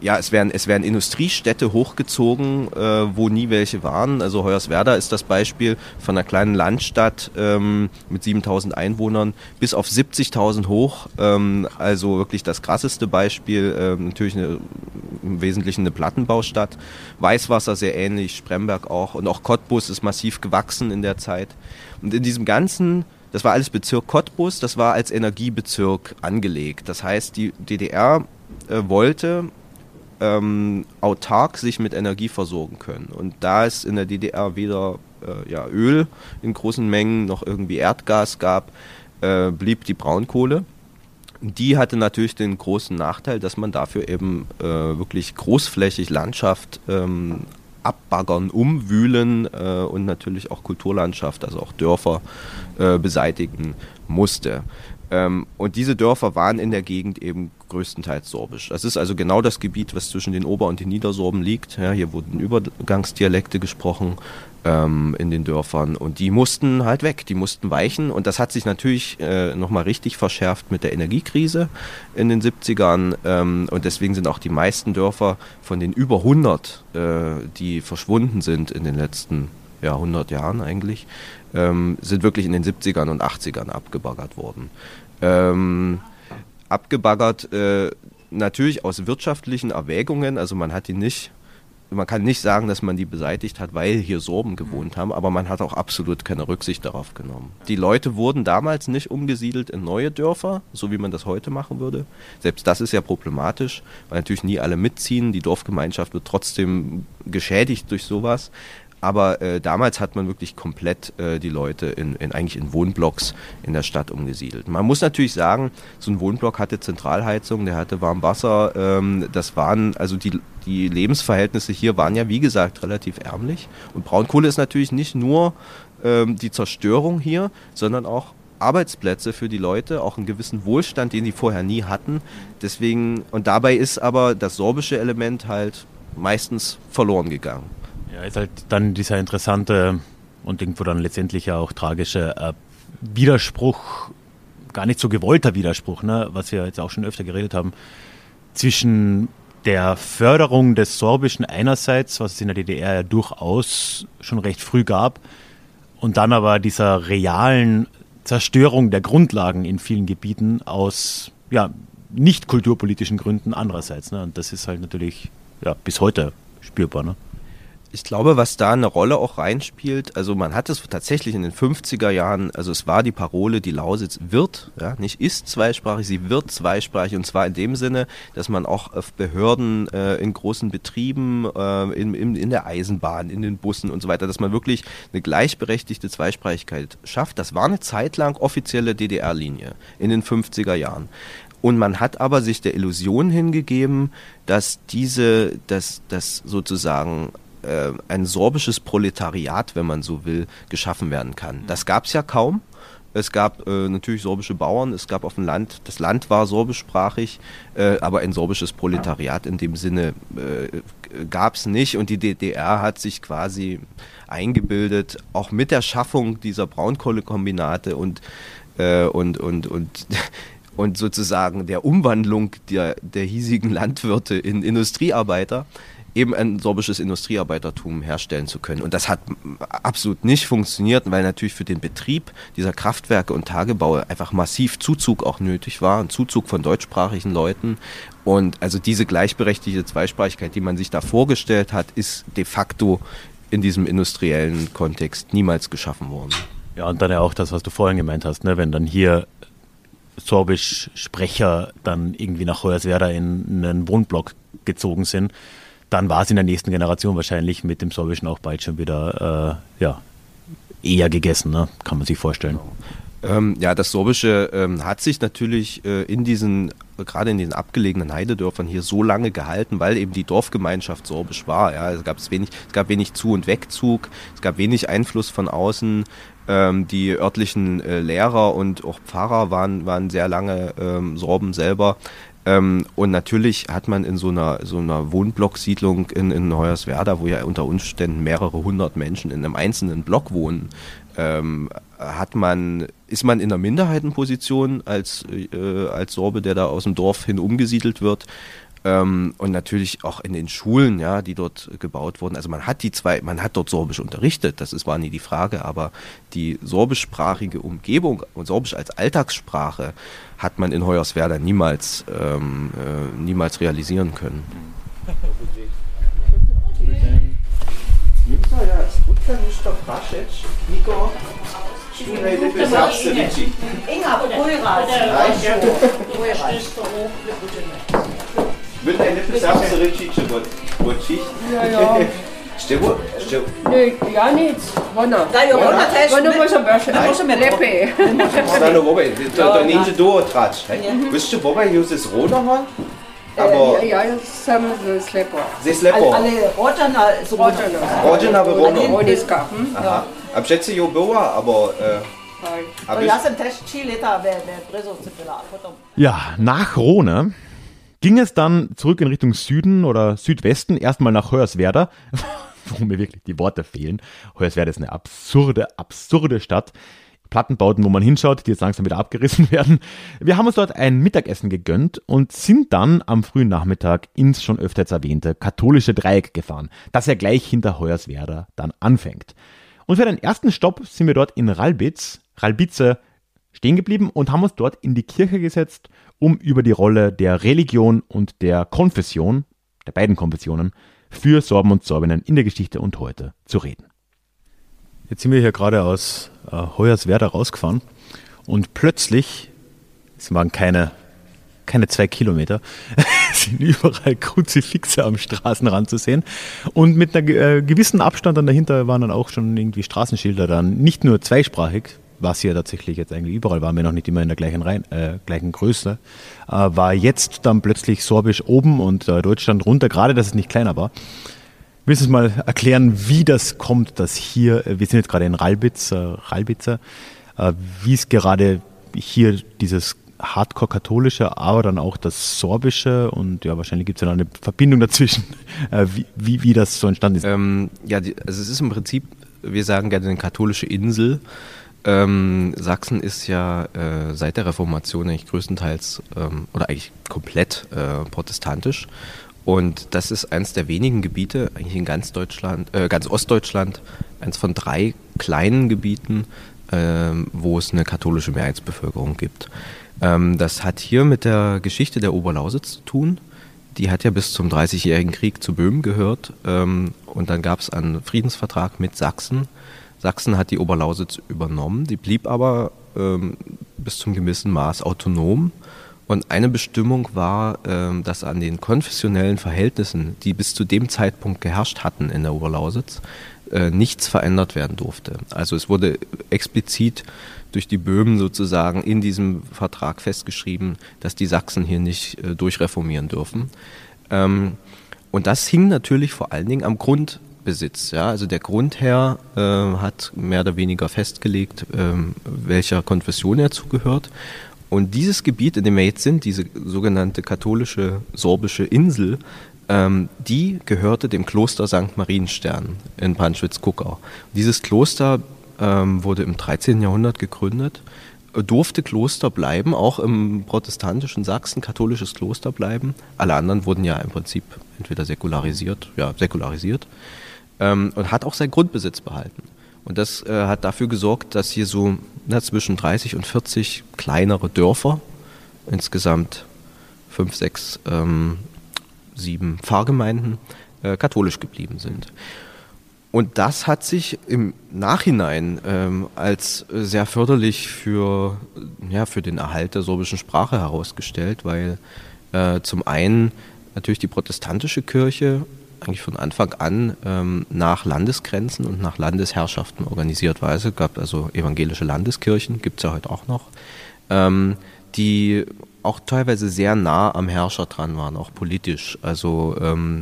ja, es werden, es werden Industriestädte hochgezogen, äh, wo nie welche waren. Also Hoyerswerda ist das Beispiel von einer kleinen Landstadt ähm, mit 7000 Einwohnern bis auf 70.000 hoch. Ähm, also wirklich das krasseste Beispiel. Ähm, natürlich eine, im Wesentlichen eine Plattenbaustadt. Weißwasser sehr ähnlich, Spremberg auch. Und auch Cottbus ist massiv gewachsen in der Zeit. Und in diesem ganzen das war alles Bezirk Cottbus, das war als Energiebezirk angelegt. Das heißt, die DDR äh, wollte ähm, autark sich mit Energie versorgen können. Und da es in der DDR weder äh, ja, Öl in großen Mengen noch irgendwie Erdgas gab, äh, blieb die Braunkohle. Die hatte natürlich den großen Nachteil, dass man dafür eben äh, wirklich großflächig Landschaft ähm, abbaggern, umwühlen äh, und natürlich auch Kulturlandschaft, also auch Dörfer äh, beseitigen musste. Ähm, und diese Dörfer waren in der Gegend eben größtenteils sorbisch. Das ist also genau das Gebiet, was zwischen den Ober- und den Niedersorben liegt. Ja, hier wurden Übergangsdialekte gesprochen ähm, in den Dörfern und die mussten halt weg, die mussten weichen und das hat sich natürlich äh, nochmal richtig verschärft mit der Energiekrise in den 70ern ähm, und deswegen sind auch die meisten Dörfer von den über 100, äh, die verschwunden sind in den letzten ja, 100 Jahren eigentlich, ähm, sind wirklich in den 70ern und 80ern abgebaggert worden. Ähm, abgebaggert äh, natürlich aus wirtschaftlichen Erwägungen, also man hat die nicht man kann nicht sagen, dass man die beseitigt hat, weil hier Sorben gewohnt haben, aber man hat auch absolut keine Rücksicht darauf genommen. Die Leute wurden damals nicht umgesiedelt in neue Dörfer, so wie man das heute machen würde. Selbst das ist ja problematisch, weil natürlich nie alle mitziehen. Die Dorfgemeinschaft wird trotzdem geschädigt durch sowas. Aber äh, damals hat man wirklich komplett äh, die Leute in, in, eigentlich in Wohnblocks in der Stadt umgesiedelt. Man muss natürlich sagen, so ein Wohnblock hatte Zentralheizung, der hatte Warmwasser. Ähm, das waren, also die, die Lebensverhältnisse hier waren ja, wie gesagt, relativ ärmlich. Und Braunkohle ist natürlich nicht nur ähm, die Zerstörung hier, sondern auch Arbeitsplätze für die Leute, auch einen gewissen Wohlstand, den die vorher nie hatten. Deswegen, und dabei ist aber das sorbische Element halt meistens verloren gegangen. Ja, ist halt dann dieser interessante und irgendwo dann letztendlich ja auch tragische äh, Widerspruch, gar nicht so gewollter Widerspruch, ne, was wir jetzt auch schon öfter geredet haben, zwischen der Förderung des Sorbischen einerseits, was es in der DDR ja durchaus schon recht früh gab, und dann aber dieser realen Zerstörung der Grundlagen in vielen Gebieten aus ja, nicht kulturpolitischen Gründen andererseits. Ne? Und das ist halt natürlich ja, bis heute spürbar. Ne? Ich glaube, was da eine Rolle auch reinspielt, also man hat es tatsächlich in den 50er Jahren, also es war die Parole, die Lausitz wird, ja, nicht ist zweisprachig, sie wird zweisprachig und zwar in dem Sinne, dass man auch auf Behörden äh, in großen Betrieben, äh, in, in, in der Eisenbahn, in den Bussen und so weiter, dass man wirklich eine gleichberechtigte Zweisprachigkeit schafft. Das war eine Zeit lang offizielle DDR-Linie in den 50er Jahren. Und man hat aber sich der Illusion hingegeben, dass diese, dass, dass sozusagen äh, ein sorbisches Proletariat, wenn man so will, geschaffen werden kann. Das gab es ja kaum. Es gab äh, natürlich sorbische Bauern, es gab auf dem Land, das Land war sorbischsprachig, äh, aber ein sorbisches Proletariat in dem Sinne äh, gab es nicht und die DDR hat sich quasi eingebildet, auch mit der Schaffung dieser Braunkohlekombinate und, äh, und, und, und, und sozusagen der Umwandlung der, der hiesigen Landwirte in Industriearbeiter, eben ein sorbisches Industriearbeitertum herstellen zu können. Und das hat absolut nicht funktioniert, weil natürlich für den Betrieb dieser Kraftwerke und Tagebaue einfach massiv Zuzug auch nötig war, ein Zuzug von deutschsprachigen Leuten. Und also diese gleichberechtigte Zweisprachigkeit, die man sich da vorgestellt hat, ist de facto in diesem industriellen Kontext niemals geschaffen worden. Ja, und dann ja auch das, was du vorhin gemeint hast, ne? wenn dann hier Sorbisch-Sprecher dann irgendwie nach Hoyerswerda in einen Wohnblock gezogen sind, dann war es in der nächsten Generation wahrscheinlich mit dem Sorbischen auch bald schon wieder äh, ja, eher gegessen, ne? kann man sich vorstellen. Ähm, ja, das Sorbische ähm, hat sich natürlich äh, in diesen, gerade in den abgelegenen Heidedörfern hier so lange gehalten, weil eben die Dorfgemeinschaft sorbisch war. Ja, es, gab wenig, es gab wenig Zu- und Wegzug, es gab wenig Einfluss von außen. Ähm, die örtlichen äh, Lehrer und auch Pfarrer waren, waren sehr lange ähm, Sorben selber. Ähm, und natürlich hat man in so einer, so einer Wohnblocksiedlung in, in Hoyerswerda, wo ja unter Umständen mehrere hundert Menschen in einem einzelnen Block wohnen, ähm, hat man, ist man in einer Minderheitenposition als, äh, als Sorbe, der da aus dem Dorf hin umgesiedelt wird. Ähm, und natürlich auch in den Schulen, ja, die dort gebaut wurden. Also man hat die zwei, man hat dort Sorbisch unterrichtet, das ist, war nie die Frage, aber die sorbischsprachige Umgebung und Sorbisch als Alltagssprache hat man in Hoyerswerda niemals, ähm, äh, niemals realisieren können. Inga, will deine Nippel selbst zurückschicken, Mutschi. Ja, ja. Stimmt, stimmt. Nö, ja nichts. Wanna? Da ja, wanna testen. Wanna muss am besten. Da muss man Leppe. Da noch Bobby, da nimmst du Tratsch. Willst du Bobby hier das Rohr noch haben? Äh, aber ja, ja, das haben wir Slepper. Sie Slepper? Alle Rotana, so Rotana. Rotana, hm? aber Rotana. Rotana. Aha. Ich schätze, jo Boa, aber... Ja, nach Rhone ging es dann zurück in Richtung Süden oder Südwesten, erstmal nach Hoyerswerda, wo mir wirklich die Worte fehlen. Hoyerswerda ist eine absurde, absurde Stadt. Plattenbauten, wo man hinschaut, die jetzt langsam wieder abgerissen werden. Wir haben uns dort ein Mittagessen gegönnt und sind dann am frühen Nachmittag ins schon öfter jetzt erwähnte katholische Dreieck gefahren, das ja gleich hinter Hoyerswerda dann anfängt. Und für den ersten Stopp sind wir dort in Ralbitz, Ralbice, stehen geblieben und haben uns dort in die Kirche gesetzt, um über die Rolle der Religion und der Konfession, der beiden Konfessionen, für Sorben und Sorbinnen in der Geschichte und heute zu reden. Jetzt sind wir hier gerade aus äh, Hoyerswerda rausgefahren und plötzlich, es waren keine, keine zwei Kilometer, sind überall Kruzifixe am Straßenrand zu sehen. Und mit einem äh, gewissen Abstand dann dahinter waren dann auch schon irgendwie Straßenschilder dann, nicht nur zweisprachig, was hier tatsächlich jetzt eigentlich überall war, wenn auch nicht immer in der gleichen, Reihen, äh, gleichen Größe, äh, war jetzt dann plötzlich Sorbisch oben und äh, Deutschland runter, gerade dass es nicht kleiner war. Willst du uns mal erklären, wie das kommt, dass hier, äh, wir sind jetzt gerade in Ralbitz, äh, Ralbitzer, äh, wie es gerade hier dieses Hardcore-katholische, aber dann auch das sorbische und ja, wahrscheinlich gibt es ja noch eine Verbindung dazwischen, wie, wie, wie das so entstanden ist. ähm, ja, die, also es ist im Prinzip, wir sagen gerne eine katholische Insel. Ähm, Sachsen ist ja äh, seit der Reformation eigentlich größtenteils ähm, oder eigentlich komplett äh, protestantisch. Und das ist eines der wenigen Gebiete, eigentlich in ganz Deutschland, äh, ganz Ostdeutschland, eins von drei kleinen Gebieten, ähm, wo es eine katholische Mehrheitsbevölkerung gibt. Ähm, das hat hier mit der Geschichte der Oberlausitz zu tun. Die hat ja bis zum Dreißigjährigen Krieg zu Böhmen gehört. Ähm, und dann gab es einen Friedensvertrag mit Sachsen. Sachsen hat die Oberlausitz übernommen. Die blieb aber ähm, bis zum gewissen Maß autonom. Und eine Bestimmung war, ähm, dass an den konfessionellen Verhältnissen, die bis zu dem Zeitpunkt geherrscht hatten in der Oberlausitz, äh, nichts verändert werden durfte. Also es wurde explizit durch die Böhmen sozusagen in diesem Vertrag festgeschrieben, dass die Sachsen hier nicht äh, durchreformieren dürfen. Ähm, und das hing natürlich vor allen Dingen am Grundbesitz. Ja? Also der Grundherr äh, hat mehr oder weniger festgelegt, ähm, welcher Konfession er zugehört. Und dieses Gebiet, in dem wir jetzt sind, diese sogenannte katholische sorbische Insel, ähm, die gehörte dem Kloster St. Marienstern in Panschwitz-Kuckau. Dieses Kloster ähm, wurde im 13. Jahrhundert gegründet, durfte Kloster bleiben, auch im protestantischen Sachsen katholisches Kloster bleiben. Alle anderen wurden ja im Prinzip entweder säkularisiert, ja, säkularisiert ähm, und hat auch seinen Grundbesitz behalten. Und das äh, hat dafür gesorgt, dass hier so na, zwischen 30 und 40 kleinere Dörfer, insgesamt fünf, sechs, ähm, sieben Pfarrgemeinden, äh, katholisch geblieben sind. Und das hat sich im Nachhinein ähm, als sehr förderlich für, ja, für den Erhalt der sorbischen Sprache herausgestellt, weil äh, zum einen natürlich die protestantische Kirche eigentlich von Anfang an ähm, nach Landesgrenzen und nach Landesherrschaften organisiert war. Es gab also evangelische Landeskirchen, gibt es ja heute auch noch, ähm, die auch teilweise sehr nah am Herrscher dran waren, auch politisch. Also ähm,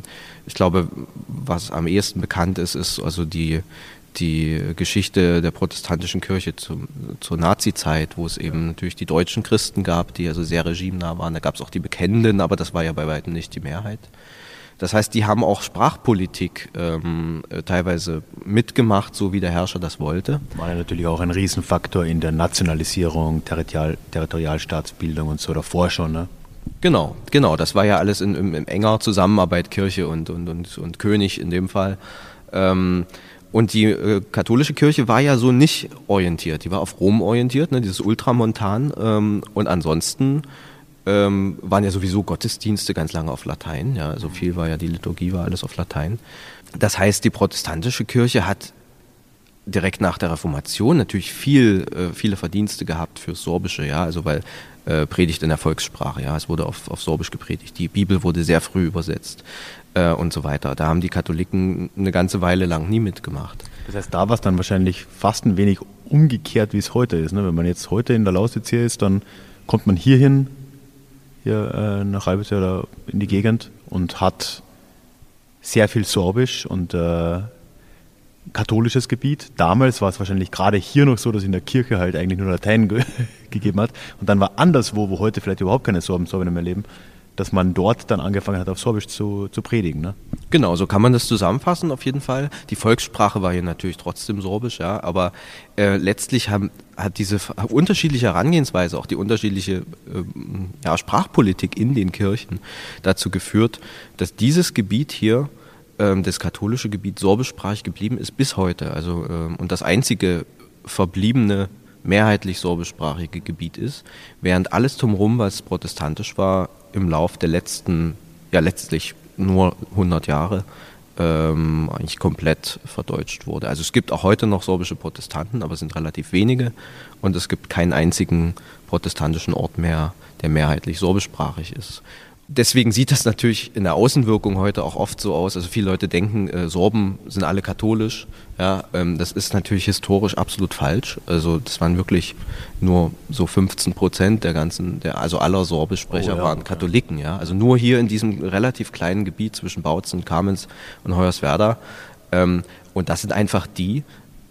ich glaube, was am ehesten bekannt ist, ist also die, die Geschichte der protestantischen Kirche zum, zur Nazi-Zeit, wo es eben natürlich die deutschen Christen gab, die also sehr regimenah waren. Da gab es auch die Bekennenden, aber das war ja bei weitem nicht die Mehrheit. Das heißt, die haben auch Sprachpolitik ähm, äh, teilweise mitgemacht, so wie der Herrscher das wollte. War ja natürlich auch ein Riesenfaktor in der Nationalisierung, Territorial, Territorialstaatsbildung und so davor schon, ne? Genau, genau. Das war ja alles in, in, in enger Zusammenarbeit Kirche und, und, und, und König in dem Fall. Ähm, und die äh, katholische Kirche war ja so nicht orientiert. Die war auf Rom orientiert, ne, dieses Ultramontan. Ähm, und ansonsten ähm, waren ja sowieso Gottesdienste ganz lange auf Latein. Ja, also viel war ja die Liturgie war alles auf Latein. Das heißt, die protestantische Kirche hat direkt nach der Reformation natürlich viel, äh, viele Verdienste gehabt fürs Sorbische, ja, also weil äh, Predigt in der Volkssprache, ja, es wurde auf, auf Sorbisch gepredigt, die Bibel wurde sehr früh übersetzt äh, und so weiter. Da haben die Katholiken eine ganze Weile lang nie mitgemacht. Das heißt, da war es dann wahrscheinlich fast ein wenig umgekehrt, wie es heute ist. Ne? Wenn man jetzt heute in der Lausitz hier ist, dann kommt man hier hin, hier äh, nach Halbes oder in die Gegend und hat sehr viel Sorbisch und äh, katholisches Gebiet. Damals war es wahrscheinlich gerade hier noch so, dass in der Kirche halt eigentlich nur Latein ge gegeben hat. Und dann war anderswo, wo heute vielleicht überhaupt keine Sorben, Sorben mehr leben, dass man dort dann angefangen hat, auf Sorbisch zu, zu predigen. Ne? Genau, so kann man das zusammenfassen auf jeden Fall. Die Volkssprache war hier natürlich trotzdem Sorbisch, ja, aber äh, letztlich haben, hat diese unterschiedliche Herangehensweise, auch die unterschiedliche äh, ja, Sprachpolitik in den Kirchen dazu geführt, dass dieses Gebiet hier ähm, das katholische Gebiet sorbischsprachig geblieben ist bis heute. Also, ähm, und das einzige verbliebene mehrheitlich sorbischsprachige Gebiet ist, während alles drumherum, was protestantisch war, im Lauf der letzten, ja letztlich nur 100 Jahre, ähm, eigentlich komplett verdeutscht wurde. Also es gibt auch heute noch sorbische Protestanten, aber es sind relativ wenige und es gibt keinen einzigen protestantischen Ort mehr, der mehrheitlich sorbischsprachig ist deswegen sieht das natürlich in der Außenwirkung heute auch oft so aus. Also viele Leute denken, äh, Sorben sind alle katholisch. Ja, ähm, das ist natürlich historisch absolut falsch. Also das waren wirklich nur so 15 Prozent der ganzen, der, also aller Sorbischsprecher oh, ja, waren Katholiken. Ja, also nur hier in diesem relativ kleinen Gebiet zwischen Bautzen, Kamenz und Hoyerswerda. Ähm, und das sind einfach die,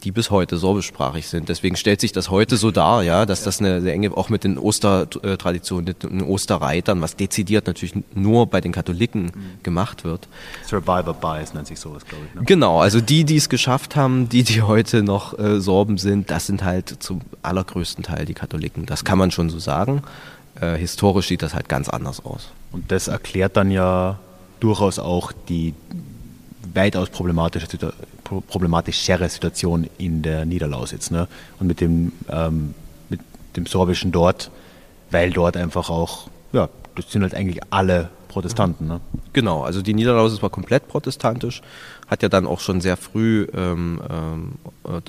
die bis heute sorbischsprachig sind. Deswegen stellt sich das heute so dar, ja, dass das eine sehr enge, auch mit den Ostertraditionen, den Osterreitern, was dezidiert natürlich nur bei den Katholiken gemacht wird. Survivor Bias nennt sich sowas, glaube ich. Ne? Genau, also die, die es geschafft haben, die, die heute noch äh, Sorben sind, das sind halt zum allergrößten Teil die Katholiken. Das kann man schon so sagen. Äh, historisch sieht das halt ganz anders aus. Und das erklärt dann ja durchaus auch die weitaus problematische, problematischere Situation in der Niederlausitz. Ne? Und mit dem, ähm, mit dem Sorbischen dort, weil dort einfach auch, ja, das sind halt eigentlich alle Protestanten. Ne? Genau, also die Niederlausitz war komplett protestantisch hat ja dann auch schon sehr früh ähm, ähm,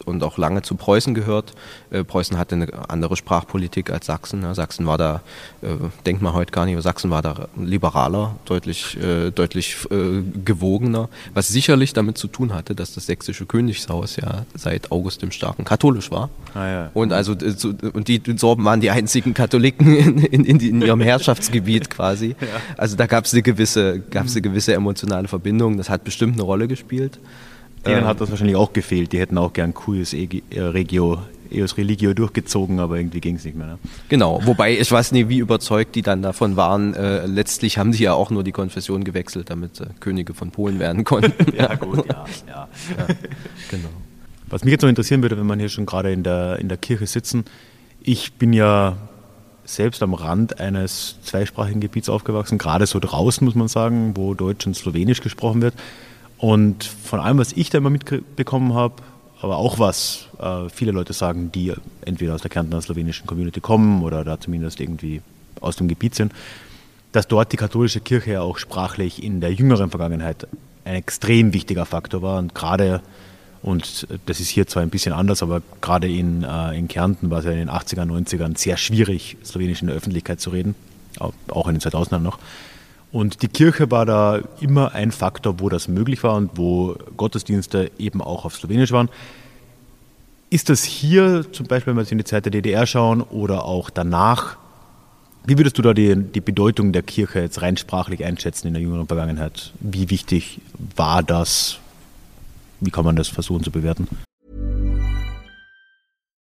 und auch lange zu Preußen gehört. Äh, Preußen hatte eine andere Sprachpolitik als Sachsen. Ja. Sachsen war da, äh, denkt man heute gar nicht, aber Sachsen war da liberaler, deutlich, äh, deutlich äh, gewogener, was sicherlich damit zu tun hatte, dass das sächsische Königshaus ja seit August dem Starken katholisch war. Ah, ja. Und also äh, und die Sorben waren die einzigen Katholiken in, in, in, in ihrem Herrschaftsgebiet quasi. Ja. Also da gab es eine gewisse, gab's eine gewisse emotionale Verbindung. Das hat bestimmt eine Rolle gespielt gespielt. Denen ähm, hat das wahrscheinlich auch gefehlt. Die hätten auch gern Cuius äh, Regio, Eos Religio durchgezogen, aber irgendwie ging es nicht mehr. Ne? Genau, wobei ich weiß nicht, wie überzeugt die dann davon waren. Äh, letztlich haben sie ja auch nur die Konfession gewechselt, damit äh, Könige von Polen werden konnten. ja, gut, ja, ja. ja. Genau. Was mich jetzt noch interessieren würde, wenn man hier schon gerade in der, in der Kirche sitzen, ich bin ja selbst am Rand eines zweisprachigen Gebiets aufgewachsen, gerade so draußen muss man sagen, wo Deutsch und Slowenisch gesprochen wird. Und von allem, was ich da immer mitbekommen habe, aber auch was äh, viele Leute sagen, die entweder aus der Kärntner slowenischen Community kommen oder da zumindest irgendwie aus dem Gebiet sind, dass dort die katholische Kirche ja auch sprachlich in der jüngeren Vergangenheit ein extrem wichtiger Faktor war und gerade, und das ist hier zwar ein bisschen anders, aber gerade in, äh, in Kärnten war es ja in den 80er, 90ern sehr schwierig, Slowenisch in der Öffentlichkeit zu reden, auch in den 2000ern noch. Und die Kirche war da immer ein Faktor, wo das möglich war und wo Gottesdienste eben auch auf Slowenisch waren. Ist das hier zum Beispiel, wenn wir jetzt in die Zeit der DDR schauen oder auch danach, wie würdest du da die, die Bedeutung der Kirche jetzt rein sprachlich einschätzen in der jüngeren Vergangenheit? Wie wichtig war das? Wie kann man das versuchen zu bewerten?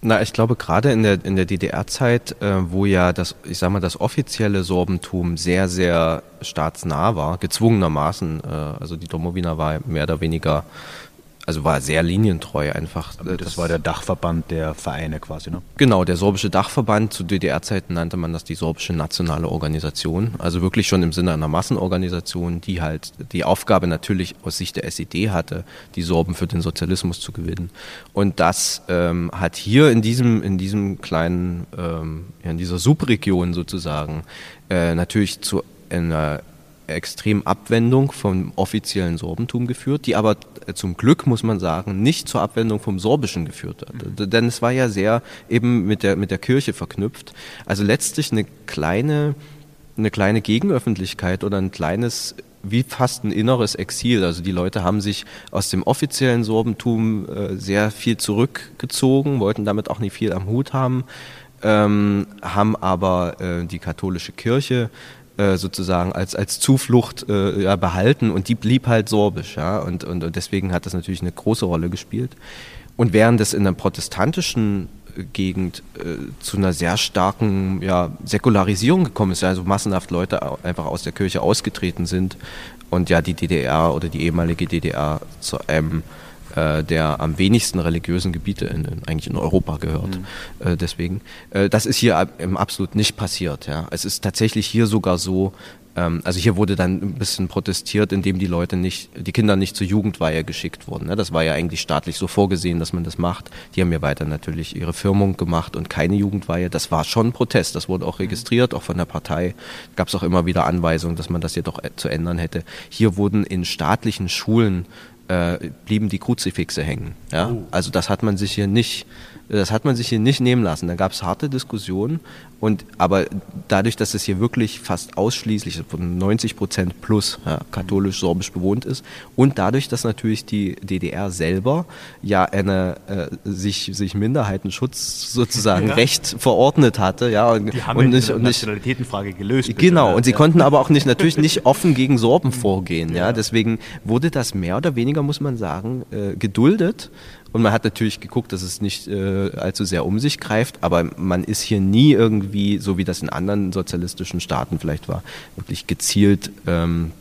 Na, ich glaube, gerade in der, in der DDR-Zeit, äh, wo ja das, ich sag mal, das offizielle Sorbentum sehr, sehr staatsnah war, gezwungenermaßen, äh, also die Domowina war mehr oder weniger also war sehr linientreu einfach. Das, war der Dachverband der Vereine quasi, ne? Genau, der sorbische Dachverband. Zu DDR-Zeiten nannte man das die sorbische nationale Organisation. Also wirklich schon im Sinne einer Massenorganisation, die halt die Aufgabe natürlich aus Sicht der SED hatte, die Sorben für den Sozialismus zu gewinnen. Und das ähm, hat hier in diesem, in diesem kleinen, ähm, in dieser Subregion sozusagen, äh, natürlich zu einer extrem Abwendung vom offiziellen Sorbentum geführt, die aber äh, zum Glück, muss man sagen, nicht zur Abwendung vom Sorbischen geführt hat. Mhm. Denn es war ja sehr eben mit der, mit der Kirche verknüpft. Also letztlich eine kleine, eine kleine Gegenöffentlichkeit oder ein kleines wie fast ein inneres Exil. Also die Leute haben sich aus dem offiziellen Sorbentum äh, sehr viel zurückgezogen, wollten damit auch nicht viel am Hut haben, ähm, haben aber äh, die katholische Kirche äh, sozusagen als, als Zuflucht äh, ja, behalten und die blieb halt sorbisch. Ja? Und, und, und deswegen hat das natürlich eine große Rolle gespielt. Und während es in der protestantischen äh, Gegend äh, zu einer sehr starken ja, Säkularisierung gekommen ist, also massenhaft Leute einfach aus der Kirche ausgetreten sind und ja die DDR oder die ehemalige DDR zu einem äh, der am wenigsten religiösen Gebiete in, in, eigentlich in Europa gehört. Mhm. Äh, deswegen, äh, das ist hier im absolut nicht passiert. Ja. Es ist tatsächlich hier sogar so, ähm, also hier wurde dann ein bisschen protestiert, indem die Leute nicht, die Kinder nicht zur Jugendweihe geschickt wurden. Ne? Das war ja eigentlich staatlich so vorgesehen, dass man das macht. Die haben ja weiter natürlich ihre Firmung gemacht und keine Jugendweihe. Das war schon Protest. Das wurde auch registriert, auch von der Partei. Gab es auch immer wieder Anweisungen, dass man das jedoch äh, zu ändern hätte. Hier wurden in staatlichen Schulen äh, blieben die Kruzifixe hängen. Ja? Oh. Also das hat man sich hier nicht, das hat man sich hier nicht nehmen lassen. Da gab es harte Diskussionen und aber dadurch, dass es hier wirklich fast ausschließlich von 90 Prozent plus ja, katholisch-sorbisch bewohnt ist und dadurch, dass natürlich die DDR selber ja eine äh, sich, sich Minderheitenschutz sozusagen ja. Recht verordnet hatte, ja und, die haben und nicht, und nicht Nationalitätenfrage gelöst. Genau und sie konnten aber auch nicht natürlich nicht offen gegen Sorben vorgehen, ja. Deswegen wurde das mehr oder weniger, muss man sagen, äh, geduldet und man hat natürlich geguckt, dass es nicht äh, allzu sehr um sich greift, aber man ist hier nie irgendwie, so wie das in anderen sozialistischen Staaten vielleicht war, wirklich gezielt ähm,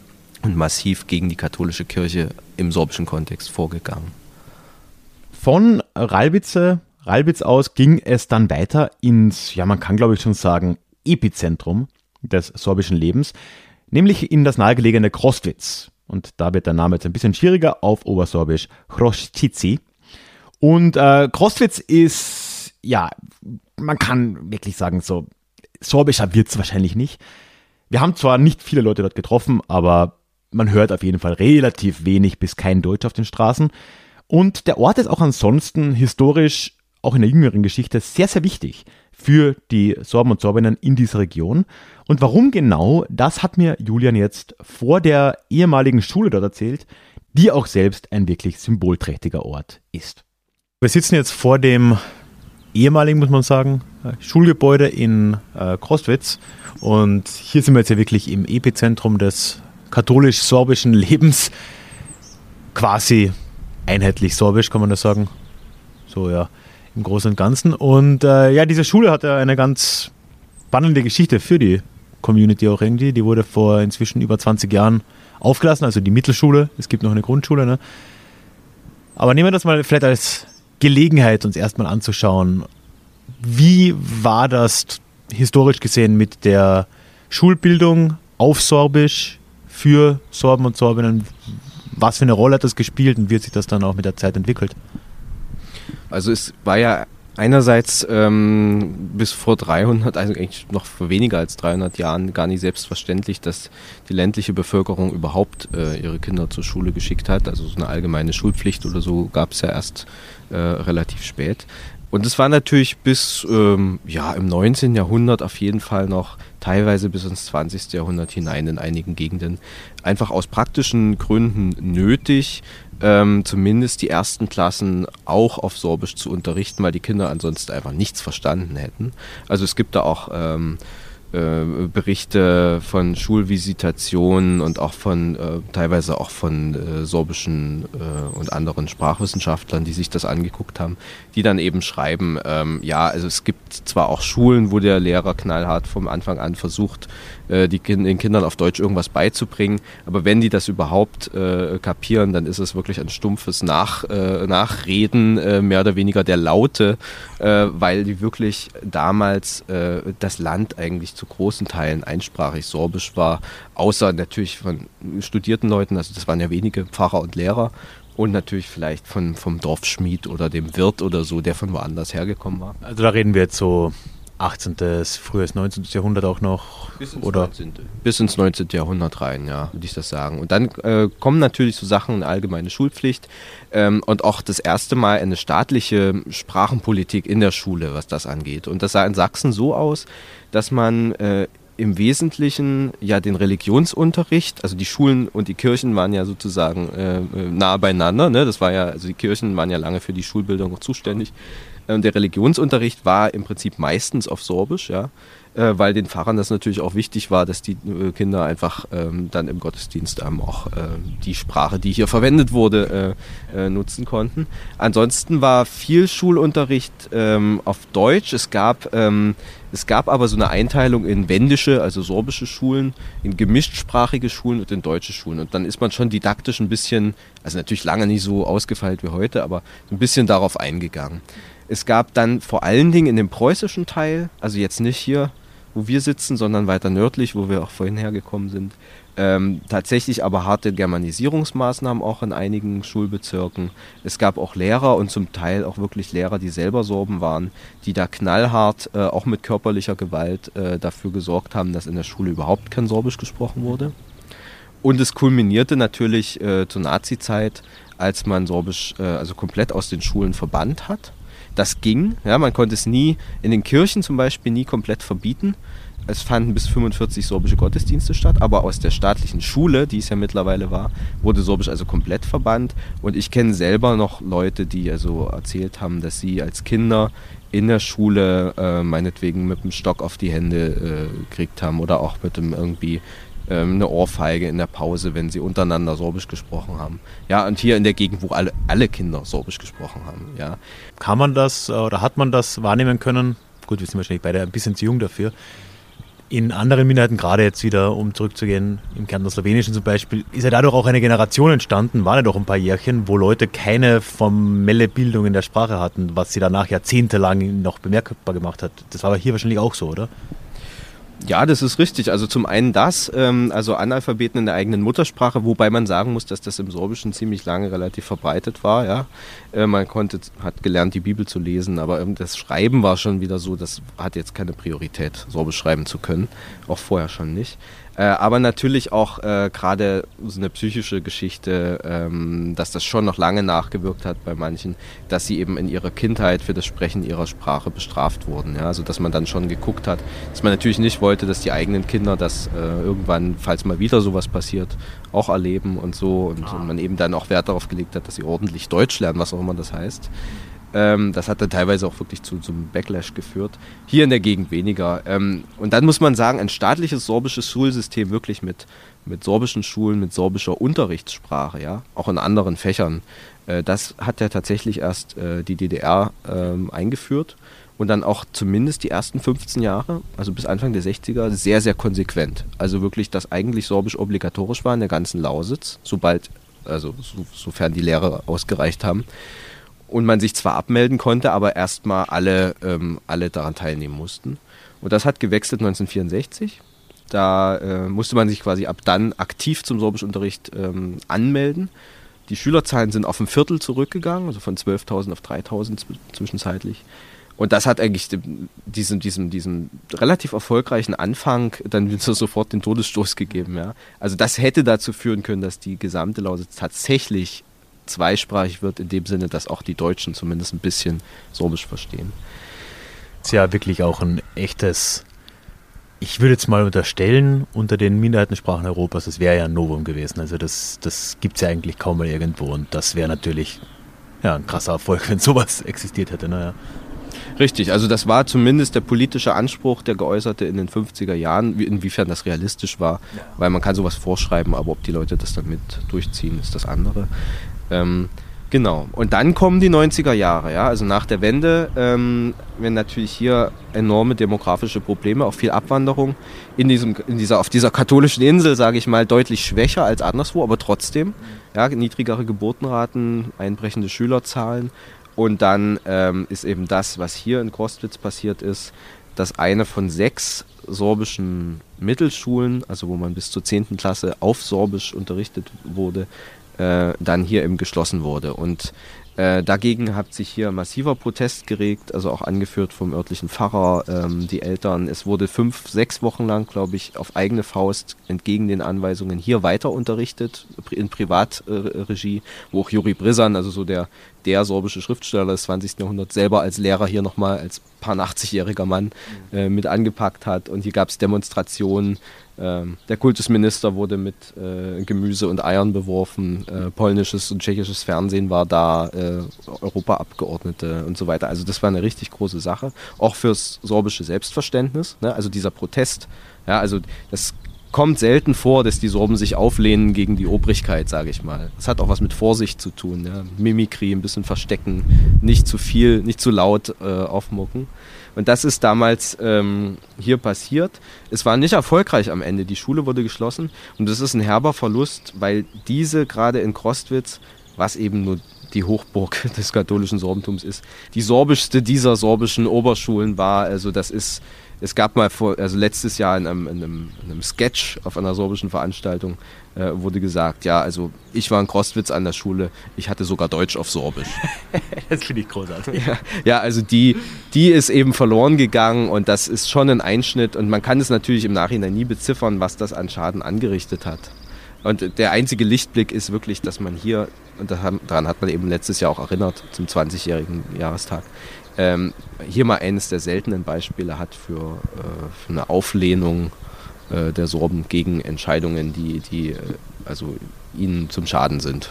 und massiv gegen die katholische Kirche im sorbischen Kontext vorgegangen. Von Ralbitze, Ralbitz aus ging es dann weiter ins, ja man kann glaube ich schon sagen, Epizentrum des sorbischen Lebens, nämlich in das nahegelegene Krostwitz. Und da wird der Name jetzt ein bisschen schwieriger auf Obersorbisch Chrostici. Und äh, Krostwitz ist, ja, man kann wirklich sagen, so sorbischer wird es wahrscheinlich nicht. Wir haben zwar nicht viele Leute dort getroffen, aber man hört auf jeden Fall relativ wenig bis kein Deutsch auf den Straßen. Und der Ort ist auch ansonsten historisch, auch in der jüngeren Geschichte, sehr, sehr wichtig für die Sorben und Sorbinnen in dieser Region. Und warum genau, das hat mir Julian jetzt vor der ehemaligen Schule dort erzählt, die auch selbst ein wirklich symbolträchtiger Ort ist. Wir sitzen jetzt vor dem ehemaligen, muss man sagen, Schulgebäude in äh, Krostwitz. Und hier sind wir jetzt ja wirklich im Epizentrum des katholisch-sorbischen Lebens. Quasi einheitlich sorbisch, kann man das sagen. So, ja, im Großen und Ganzen. Und äh, ja, diese Schule hat ja eine ganz spannende Geschichte für die Community auch irgendwie. Die wurde vor inzwischen über 20 Jahren aufgelassen, also die Mittelschule. Es gibt noch eine Grundschule. Ne? Aber nehmen wir das mal vielleicht als Gelegenheit, uns erstmal anzuschauen, wie war das historisch gesehen mit der Schulbildung auf Sorbisch für Sorben und Sorbinnen? Was für eine Rolle hat das gespielt und wie hat sich das dann auch mit der Zeit entwickelt? Also es war ja einerseits ähm, bis vor 300, also eigentlich noch vor weniger als 300 Jahren gar nicht selbstverständlich, dass die ländliche Bevölkerung überhaupt äh, ihre Kinder zur Schule geschickt hat. Also so eine allgemeine Schulpflicht oder so gab es ja erst äh, relativ spät. Und es war natürlich bis ähm, ja, im 19. Jahrhundert auf jeden Fall noch teilweise bis ins 20. Jahrhundert hinein in einigen Gegenden einfach aus praktischen Gründen nötig, ähm, zumindest die ersten Klassen auch auf Sorbisch zu unterrichten, weil die Kinder ansonsten einfach nichts verstanden hätten. Also es gibt da auch ähm, äh, Berichte von Schulvisitationen und auch von äh, teilweise auch von äh, sorbischen äh, und anderen Sprachwissenschaftlern, die sich das angeguckt haben, die dann eben schreiben, ähm, ja, also es gibt zwar auch Schulen, wo der Lehrer knallhart vom Anfang an versucht, äh, die den Kindern auf Deutsch irgendwas beizubringen, aber wenn die das überhaupt äh, kapieren, dann ist es wirklich ein stumpfes Nach, Nachreden mehr oder weniger der Laute, weil die wirklich damals das Land eigentlich zu großen Teilen einsprachig sorbisch war, außer natürlich von studierten Leuten, also das waren ja wenige Pfarrer und Lehrer. Und natürlich vielleicht von, vom Dorfschmied oder dem Wirt oder so, der von woanders hergekommen war. Also da reden wir jetzt so 18., frühes 19. Jahrhundert auch noch? Bis ins, oder? 19. Bis ins 19. Jahrhundert rein, ja, würde ich das sagen. Und dann äh, kommen natürlich so Sachen, eine allgemeine Schulpflicht ähm, und auch das erste Mal eine staatliche Sprachenpolitik in der Schule, was das angeht. Und das sah in Sachsen so aus, dass man äh, im Wesentlichen ja den Religionsunterricht, also die Schulen und die Kirchen waren ja sozusagen äh, äh nah beieinander. Ne? Das war ja, also die Kirchen waren ja lange für die Schulbildung auch zuständig. Ähm, der Religionsunterricht war im Prinzip meistens auf Sorbisch, ja, äh, weil den Pfarrern das natürlich auch wichtig war, dass die äh, Kinder einfach ähm, dann im Gottesdienst auch äh, die Sprache, die hier verwendet wurde, äh, äh, nutzen konnten. Ansonsten war viel Schulunterricht ähm, auf Deutsch. Es gab ähm, es gab aber so eine Einteilung in wendische, also sorbische Schulen, in gemischtsprachige Schulen und in deutsche Schulen. Und dann ist man schon didaktisch ein bisschen, also natürlich lange nicht so ausgefeilt wie heute, aber ein bisschen darauf eingegangen. Es gab dann vor allen Dingen in dem preußischen Teil, also jetzt nicht hier, wo wir sitzen, sondern weiter nördlich, wo wir auch vorhin hergekommen sind, ähm, tatsächlich aber harte Germanisierungsmaßnahmen auch in einigen Schulbezirken. Es gab auch Lehrer und zum Teil auch wirklich Lehrer, die selber Sorben waren, die da knallhart, äh, auch mit körperlicher Gewalt, äh, dafür gesorgt haben, dass in der Schule überhaupt kein Sorbisch gesprochen wurde. Und es kulminierte natürlich äh, zur Nazi-Zeit, als man Sorbisch äh, also komplett aus den Schulen verbannt hat. Das ging, ja, man konnte es nie in den Kirchen zum Beispiel nie komplett verbieten. Es fanden bis 45 sorbische Gottesdienste statt, aber aus der staatlichen Schule, die es ja mittlerweile war, wurde Sorbisch also komplett verbannt. Und ich kenne selber noch Leute, die also erzählt haben, dass sie als Kinder in der Schule äh, meinetwegen mit dem Stock auf die Hände äh, gekriegt haben oder auch mit dem irgendwie ähm, eine Ohrfeige in der Pause, wenn sie untereinander Sorbisch gesprochen haben. Ja, und hier in der Gegend, wo alle, alle Kinder Sorbisch gesprochen haben. Ja. Kann man das äh, oder hat man das wahrnehmen können? Gut, wir sind wahrscheinlich beide ein bisschen zu jung dafür. In anderen Minderheiten, gerade jetzt wieder, um zurückzugehen, im Kern der Slowenischen zum Beispiel, ist ja dadurch auch eine Generation entstanden, waren ja doch ein paar Jährchen, wo Leute keine formelle Bildung in der Sprache hatten, was sie danach jahrzehntelang noch bemerkbar gemacht hat. Das war aber hier wahrscheinlich auch so, oder? Ja, das ist richtig. Also zum einen das, ähm, also Analphabeten in der eigenen Muttersprache, wobei man sagen muss, dass das im Sorbischen ziemlich lange relativ verbreitet war. Ja, äh, man konnte, hat gelernt, die Bibel zu lesen, aber ähm, das Schreiben war schon wieder so, das hat jetzt keine Priorität, Sorbisch schreiben zu können, auch vorher schon nicht. Äh, aber natürlich auch äh, gerade so eine psychische Geschichte, ähm, dass das schon noch lange nachgewirkt hat bei manchen, dass sie eben in ihrer Kindheit für das Sprechen ihrer Sprache bestraft wurden. Ja? Also dass man dann schon geguckt hat, dass man natürlich nicht wollte, dass die eigenen Kinder das äh, irgendwann, falls mal wieder sowas passiert, auch erleben und so. Und, ah. und man eben dann auch Wert darauf gelegt hat, dass sie ordentlich Deutsch lernen, was auch immer das heißt. Ähm, das hat dann teilweise auch wirklich zu, zum Backlash geführt. Hier in der Gegend weniger. Ähm, und dann muss man sagen, ein staatliches sorbisches Schulsystem wirklich mit, mit sorbischen Schulen, mit sorbischer Unterrichtssprache, ja, auch in anderen Fächern, äh, das hat ja tatsächlich erst äh, die DDR ähm, eingeführt und dann auch zumindest die ersten 15 Jahre, also bis Anfang der 60er, sehr, sehr konsequent. Also wirklich, dass eigentlich Sorbisch obligatorisch war in der ganzen Lausitz, sobald, also so, sofern die Lehrer ausgereicht haben und man sich zwar abmelden konnte, aber erstmal alle, ähm, alle daran teilnehmen mussten. Und das hat gewechselt 1964. Da äh, musste man sich quasi ab dann aktiv zum Sorbischunterricht ähm, anmelden. Die Schülerzahlen sind auf ein Viertel zurückgegangen, also von 12.000 auf 3.000 zwischenzeitlich. Und das hat eigentlich diesem, diesem, diesem relativ erfolgreichen Anfang dann sofort den Todesstoß gegeben. Ja. Also das hätte dazu führen können, dass die gesamte Lausitz tatsächlich zweisprachig wird, in dem Sinne, dass auch die Deutschen zumindest ein bisschen Sorbisch verstehen. Das ist ja wirklich auch ein echtes, ich würde jetzt mal unterstellen, unter den Minderheitensprachen Europas, das wäre ja ein Novum gewesen. Also das, das gibt es ja eigentlich kaum mal irgendwo und das wäre natürlich ja, ein krasser Erfolg, wenn sowas existiert hätte. Naja. Richtig, also das war zumindest der politische Anspruch, der geäußerte in den 50er Jahren, wie- inwiefern das realistisch war, weil man kann sowas vorschreiben, aber ob die Leute das dann mit durchziehen, ist das andere. Ähm, genau, und dann kommen die 90er Jahre, ja, also nach der Wende, ähm, wenn natürlich hier enorme demografische Probleme, auch viel Abwanderung in, diesem, in dieser, auf dieser katholischen Insel, sage ich mal, deutlich schwächer als anderswo, aber trotzdem, ja, niedrigere Geburtenraten, einbrechende Schülerzahlen und dann ähm, ist eben das, was hier in Krostwitz passiert ist, dass eine von sechs sorbischen Mittelschulen, also wo man bis zur 10. Klasse auf Sorbisch unterrichtet wurde, äh, dann hier eben geschlossen wurde. Und äh, dagegen hat sich hier massiver Protest geregt, also auch angeführt vom örtlichen Pfarrer, ähm, die Eltern. Es wurde fünf, sechs Wochen lang, glaube ich, auf eigene Faust entgegen den Anweisungen hier weiter unterrichtet, in Privatregie, wo auch Juri Brissan, also so der, der sorbische Schriftsteller des 20. Jahrhunderts, selber als Lehrer hier nochmal als paar 80-jähriger Mann äh, mit angepackt hat. Und hier gab es Demonstrationen. Ähm, der Kultusminister wurde mit äh, Gemüse und Eiern beworfen. Äh, polnisches und tschechisches Fernsehen war da, äh, Europaabgeordnete und so weiter. Also das war eine richtig große Sache. Auch fürs sorbische Selbstverständnis. Ne? Also dieser Protest. Ja, also das kommt selten vor, dass die Sorben sich auflehnen gegen die Obrigkeit, sage ich mal. Das hat auch was mit Vorsicht zu tun. Ja? Mimikry, ein bisschen verstecken, nicht zu viel, nicht zu laut äh, aufmucken. Und das ist damals ähm, hier passiert. Es war nicht erfolgreich am Ende. Die Schule wurde geschlossen und das ist ein herber Verlust, weil diese gerade in Krostwitz, was eben nur die Hochburg des katholischen Sorbentums ist, die sorbischste dieser sorbischen Oberschulen war. Also das ist, es gab mal vor, also letztes Jahr in einem, in einem, in einem Sketch auf einer sorbischen Veranstaltung äh, wurde gesagt, ja, also ich war in Krostwitz an der Schule, ich hatte sogar Deutsch auf Sorbisch. Das finde ich großartig. Ja, ja, also die, die ist eben verloren gegangen und das ist schon ein Einschnitt und man kann es natürlich im Nachhinein nie beziffern, was das an Schaden angerichtet hat. Und der einzige Lichtblick ist wirklich, dass man hier, und daran hat man eben letztes Jahr auch erinnert, zum 20-jährigen Jahrestag, ähm, hier mal eines der seltenen Beispiele hat für, äh, für eine Auflehnung äh, der Sorben gegen Entscheidungen, die, die äh, also ihnen zum Schaden sind.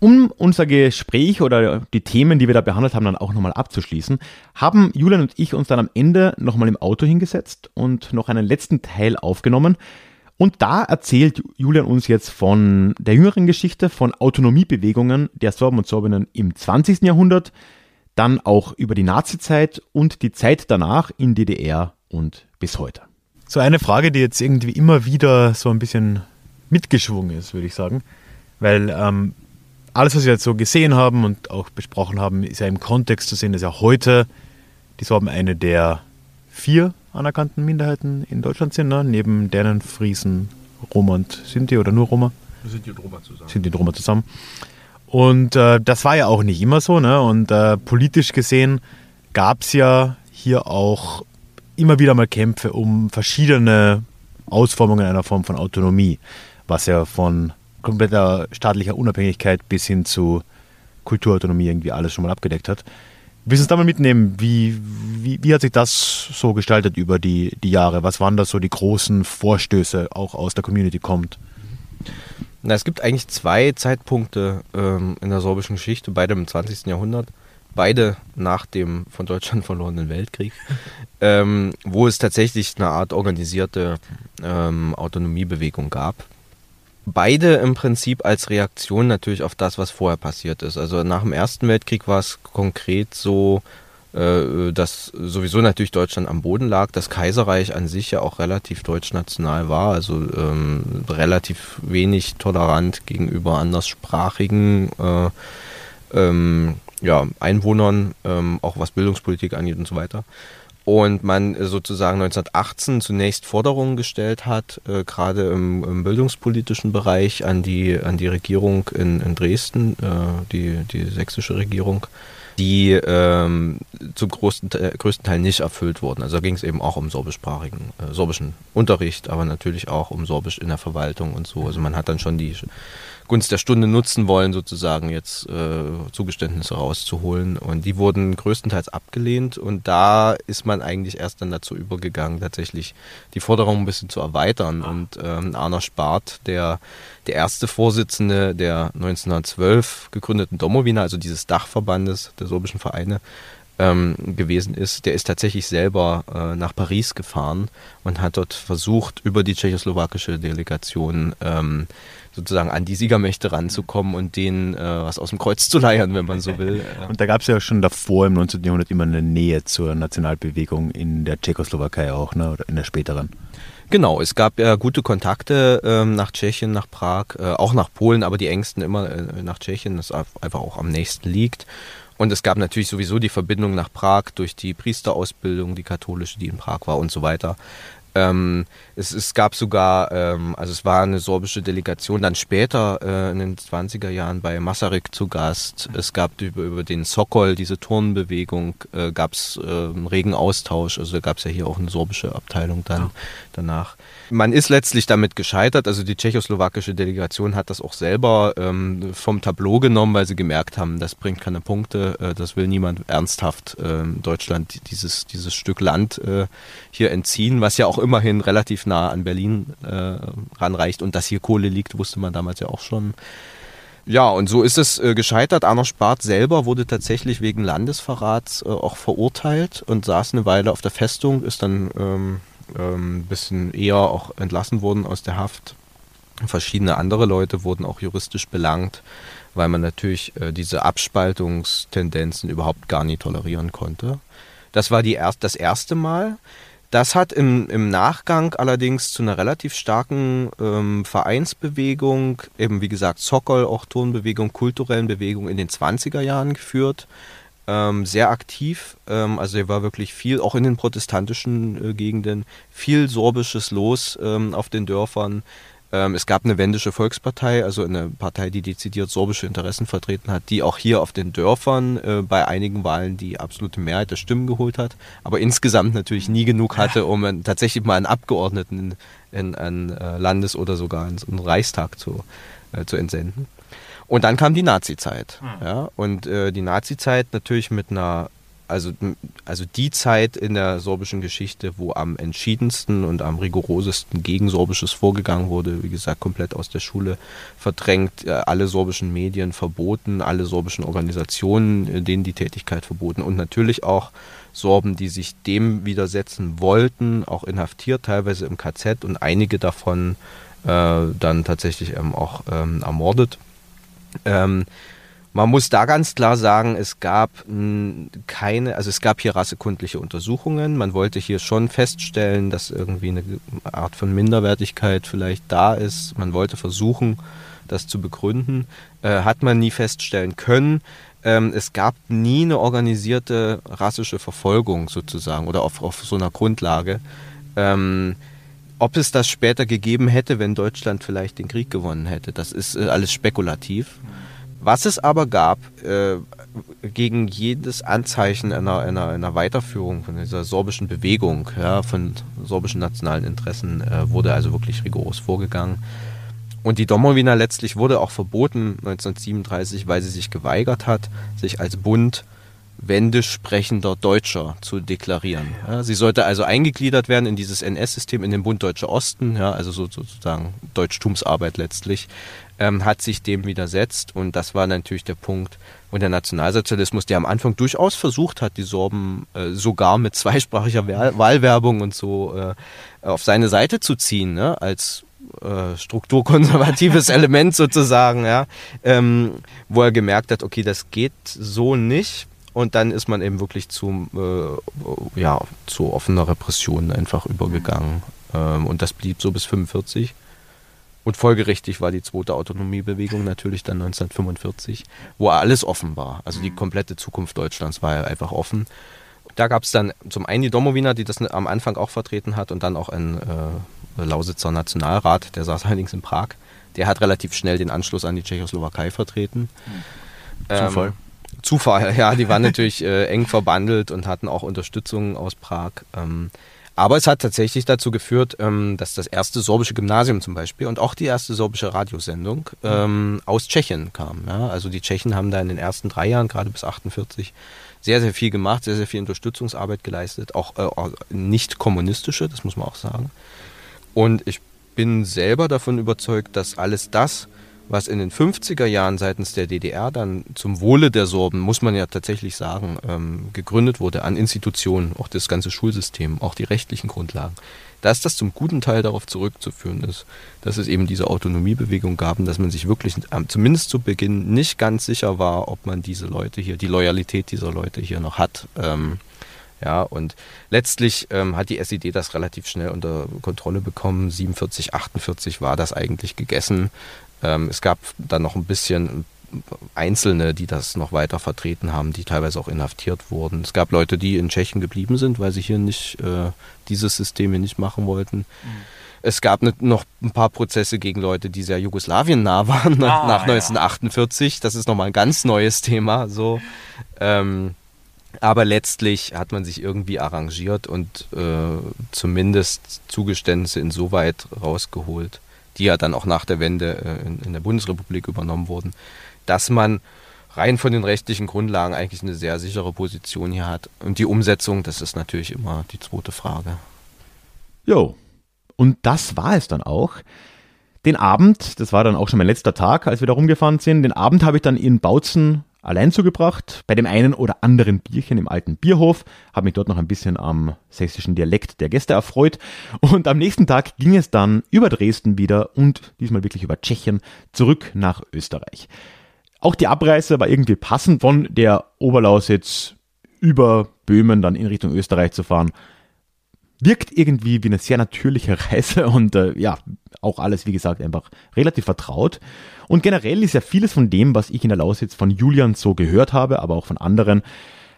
Um unser Gespräch oder die Themen, die wir da behandelt haben, dann auch nochmal abzuschließen, haben Julian und ich uns dann am Ende nochmal im Auto hingesetzt und noch einen letzten Teil aufgenommen. Und da erzählt Julian uns jetzt von der jüngeren Geschichte, von Autonomiebewegungen der Sorben und Sorbinnen im 20. Jahrhundert, dann auch über die Nazizeit und die Zeit danach in DDR und bis heute. So eine Frage, die jetzt irgendwie immer wieder so ein bisschen mitgeschwungen ist, würde ich sagen. Weil ähm, alles, was wir jetzt so gesehen haben und auch besprochen haben, ist ja im Kontext zu sehen, dass ja heute die Sorben eine der vier anerkannten Minderheiten in Deutschland sind, ne? neben Dänen, Friesen, Roma und Sinti oder nur Roma. Sind die Roma zusammen? Sind die Roma zusammen. Und äh, das war ja auch nicht immer so. Ne? Und äh, politisch gesehen gab es ja hier auch immer wieder mal Kämpfe um verschiedene Ausformungen einer Form von Autonomie, was ja von kompletter staatlicher Unabhängigkeit bis hin zu Kulturautonomie irgendwie alles schon mal abgedeckt hat. Willst du uns da mal mitnehmen, wie, wie, wie hat sich das so gestaltet über die, die Jahre? Was waren da so die großen Vorstöße, auch aus der Community kommt? Na, es gibt eigentlich zwei Zeitpunkte ähm, in der sorbischen Geschichte, beide im 20. Jahrhundert, beide nach dem von Deutschland verlorenen Weltkrieg, ähm, wo es tatsächlich eine Art organisierte ähm, Autonomiebewegung gab. Beide im Prinzip als Reaktion natürlich auf das, was vorher passiert ist. Also nach dem Ersten Weltkrieg war es konkret so, äh, dass sowieso natürlich Deutschland am Boden lag, das Kaiserreich an sich ja auch relativ deutschnational war, also ähm, relativ wenig tolerant gegenüber anderssprachigen äh, ähm, ja, Einwohnern, ähm, auch was Bildungspolitik angeht und so weiter. Und man sozusagen 1918 zunächst Forderungen gestellt hat, äh, gerade im, im, bildungspolitischen Bereich an die, an die Regierung in, in Dresden, äh, die, die sächsische Regierung, die ähm, zum größten, größten Teil nicht erfüllt wurden. Also da ging es eben auch um sorbischsprachigen, äh, sorbischen Unterricht, aber natürlich auch um Sorbisch in der Verwaltung und so. Also man hat dann schon die Gunst der Stunde nutzen wollen, sozusagen jetzt äh, Zugeständnisse rauszuholen. Und die wurden größtenteils abgelehnt. Und da ist man eigentlich erst dann dazu übergegangen, tatsächlich die Forderung ein bisschen zu erweitern. Und ähm, Arner Spart, der, der erste Vorsitzende der 1912 gegründeten Domowina, also dieses Dachverbandes der sorbischen Vereine ähm, gewesen ist, der ist tatsächlich selber äh, nach Paris gefahren und hat dort versucht, über die tschechoslowakische Delegation ähm, sozusagen an die Siegermächte ranzukommen und denen äh, was aus dem Kreuz zu leiern, wenn man so will. Und da gab es ja schon davor im 19. Jahrhundert immer eine Nähe zur Nationalbewegung in der Tschechoslowakei auch, ne? oder in der späteren. Genau, es gab ja gute Kontakte ähm, nach Tschechien, nach Prag, äh, auch nach Polen, aber die engsten immer äh, nach Tschechien, das einfach auch am nächsten liegt. Und es gab natürlich sowieso die Verbindung nach Prag durch die Priesterausbildung, die katholische, die in Prag war und so weiter. Ähm, es, es, gab sogar, ähm, also es war eine sorbische Delegation dann später äh, in den 20er Jahren bei Masaryk zu Gast. Es gab über, über den Sokol, diese Turnbewegung, äh, gab es äh, einen regen Austausch. Also da gab es ja hier auch eine sorbische Abteilung dann ja. danach. Man ist letztlich damit gescheitert. Also die tschechoslowakische Delegation hat das auch selber ähm, vom Tableau genommen, weil sie gemerkt haben, das bringt keine Punkte. Äh, das will niemand ernsthaft ähm, Deutschland dieses, dieses Stück Land äh, hier entziehen, was ja auch immerhin relativ nah an Berlin äh, ranreicht. Und dass hier Kohle liegt, wusste man damals ja auch schon. Ja, und so ist es äh, gescheitert. Arno Spart selber wurde tatsächlich wegen Landesverrats äh, auch verurteilt und saß eine Weile auf der Festung, ist dann ähm, ähm, bisschen eher auch entlassen worden aus der Haft. Verschiedene andere Leute wurden auch juristisch belangt, weil man natürlich äh, diese Abspaltungstendenzen überhaupt gar nicht tolerieren konnte. Das war die erst, das erste Mal. Das hat im, im Nachgang allerdings zu einer relativ starken ähm, Vereinsbewegung, eben wie gesagt Sokol, auch Turnbewegung, kulturellen Bewegung in den 20er Jahren geführt ähm, sehr aktiv. Ähm, also er war wirklich viel, auch in den protestantischen äh, Gegenden, viel sorbisches Los ähm, auf den Dörfern. Ähm, es gab eine wendische Volkspartei, also eine Partei, die dezidiert sorbische Interessen vertreten hat, die auch hier auf den Dörfern äh, bei einigen Wahlen die absolute Mehrheit der Stimmen geholt hat, aber insgesamt natürlich nie genug hatte, um einen, tatsächlich mal einen Abgeordneten in, in einen äh, Landes- oder sogar in einen Reichstag zu, äh, zu entsenden. Und dann kam die Nazi-Zeit. Hm. Ja, und äh, die Nazi-Zeit natürlich mit einer, also, also die Zeit in der sorbischen Geschichte, wo am entschiedensten und am rigorosesten gegen Sorbisches vorgegangen wurde, wie gesagt, komplett aus der Schule verdrängt, äh, alle sorbischen Medien verboten, alle sorbischen Organisationen, äh, denen die Tätigkeit verboten und natürlich auch Sorben, die sich dem widersetzen wollten, auch inhaftiert, teilweise im KZ und einige davon äh, dann tatsächlich ähm, auch ähm, ermordet. Ähm, man muss da ganz klar sagen, es gab keine, also es gab hier rassekundliche Untersuchungen. Man wollte hier schon feststellen, dass irgendwie eine Art von Minderwertigkeit vielleicht da ist. Man wollte versuchen, das zu begründen. Äh, hat man nie feststellen können. Ähm, es gab nie eine organisierte rassische Verfolgung sozusagen oder auf, auf so einer Grundlage. Ähm, ob es das später gegeben hätte, wenn Deutschland vielleicht den Krieg gewonnen hätte, das ist äh, alles spekulativ. Was es aber gab, äh, gegen jedes Anzeichen einer, einer, einer Weiterführung von dieser sorbischen Bewegung, ja, von sorbischen nationalen Interessen, äh, wurde also wirklich rigoros vorgegangen. Und die Domowina letztlich wurde auch verboten 1937, weil sie sich geweigert hat, sich als Bund wendisch sprechender Deutscher zu deklarieren. Ja, sie sollte also eingegliedert werden in dieses NS-System, in den Bund Deutscher Osten, ja, also so, sozusagen Deutschtumsarbeit letztlich, ähm, hat sich dem widersetzt und das war natürlich der Punkt, wo der Nationalsozialismus, der am Anfang durchaus versucht hat, die Sorben äh, sogar mit zweisprachiger Wahlwerbung und so äh, auf seine Seite zu ziehen, ne, als äh, strukturkonservatives Element sozusagen, ja, ähm, wo er gemerkt hat, okay, das geht so nicht und dann ist man eben wirklich zu, äh, ja, zu offener Repression einfach übergegangen. Ähm, und das blieb so bis 45. Und folgerichtig war die zweite Autonomiebewegung natürlich dann 1945, wo alles offen war. Also die komplette Zukunft Deutschlands war ja einfach offen. Da gab es dann zum einen die Domowina, die das am Anfang auch vertreten hat, und dann auch ein äh, Lausitzer Nationalrat, der saß allerdings in Prag. Der hat relativ schnell den Anschluss an die Tschechoslowakei vertreten. Zufall. Ähm, Zufall, ja, die waren natürlich äh, eng verbandelt und hatten auch Unterstützung aus Prag. Ähm, aber es hat tatsächlich dazu geführt, ähm, dass das erste sorbische Gymnasium zum Beispiel und auch die erste sorbische Radiosendung ähm, aus Tschechien kam. Ja? Also die Tschechen haben da in den ersten drei Jahren, gerade bis 48, sehr, sehr viel gemacht, sehr, sehr viel Unterstützungsarbeit geleistet, auch äh, nicht kommunistische, das muss man auch sagen. Und ich bin selber davon überzeugt, dass alles das, was in den 50er Jahren seitens der DDR dann zum Wohle der Sorben, muss man ja tatsächlich sagen, ähm, gegründet wurde an Institutionen, auch das ganze Schulsystem, auch die rechtlichen Grundlagen, dass das zum guten Teil darauf zurückzuführen ist, dass es eben diese Autonomiebewegung gab und dass man sich wirklich ähm, zumindest zu Beginn nicht ganz sicher war, ob man diese Leute hier, die Loyalität dieser Leute hier noch hat. Ähm, ja, und letztlich ähm, hat die SED das relativ schnell unter Kontrolle bekommen. 47, 48 war das eigentlich gegessen. Ähm, es gab dann noch ein bisschen Einzelne, die das noch weiter vertreten haben, die teilweise auch inhaftiert wurden. Es gab Leute, die in Tschechien geblieben sind, weil sie hier nicht äh, dieses System hier nicht machen wollten. Mhm. Es gab ne, noch ein paar Prozesse gegen Leute, die sehr Jugoslawien nah waren nach, ah, nach 1948. Ja. Das ist nochmal ein ganz neues Thema. So. Ähm, aber letztlich hat man sich irgendwie arrangiert und äh, zumindest Zugeständnisse insoweit rausgeholt, die ja dann auch nach der Wende äh, in, in der Bundesrepublik übernommen wurden, dass man rein von den rechtlichen Grundlagen eigentlich eine sehr sichere Position hier hat. Und die Umsetzung, das ist natürlich immer die zweite Frage. Jo, und das war es dann auch. Den Abend, das war dann auch schon mein letzter Tag, als wir da rumgefahren sind, den Abend habe ich dann in Bautzen allein zugebracht, bei dem einen oder anderen Bierchen im alten Bierhof, habe mich dort noch ein bisschen am sächsischen Dialekt der Gäste erfreut und am nächsten Tag ging es dann über Dresden wieder und diesmal wirklich über Tschechien zurück nach Österreich. Auch die Abreise war irgendwie passend von der Oberlausitz über Böhmen dann in Richtung Österreich zu fahren. Wirkt irgendwie wie eine sehr natürliche Reise und äh, ja, auch alles, wie gesagt, einfach relativ vertraut. Und generell ist ja vieles von dem, was ich in der Lausitz von Julian so gehört habe, aber auch von anderen,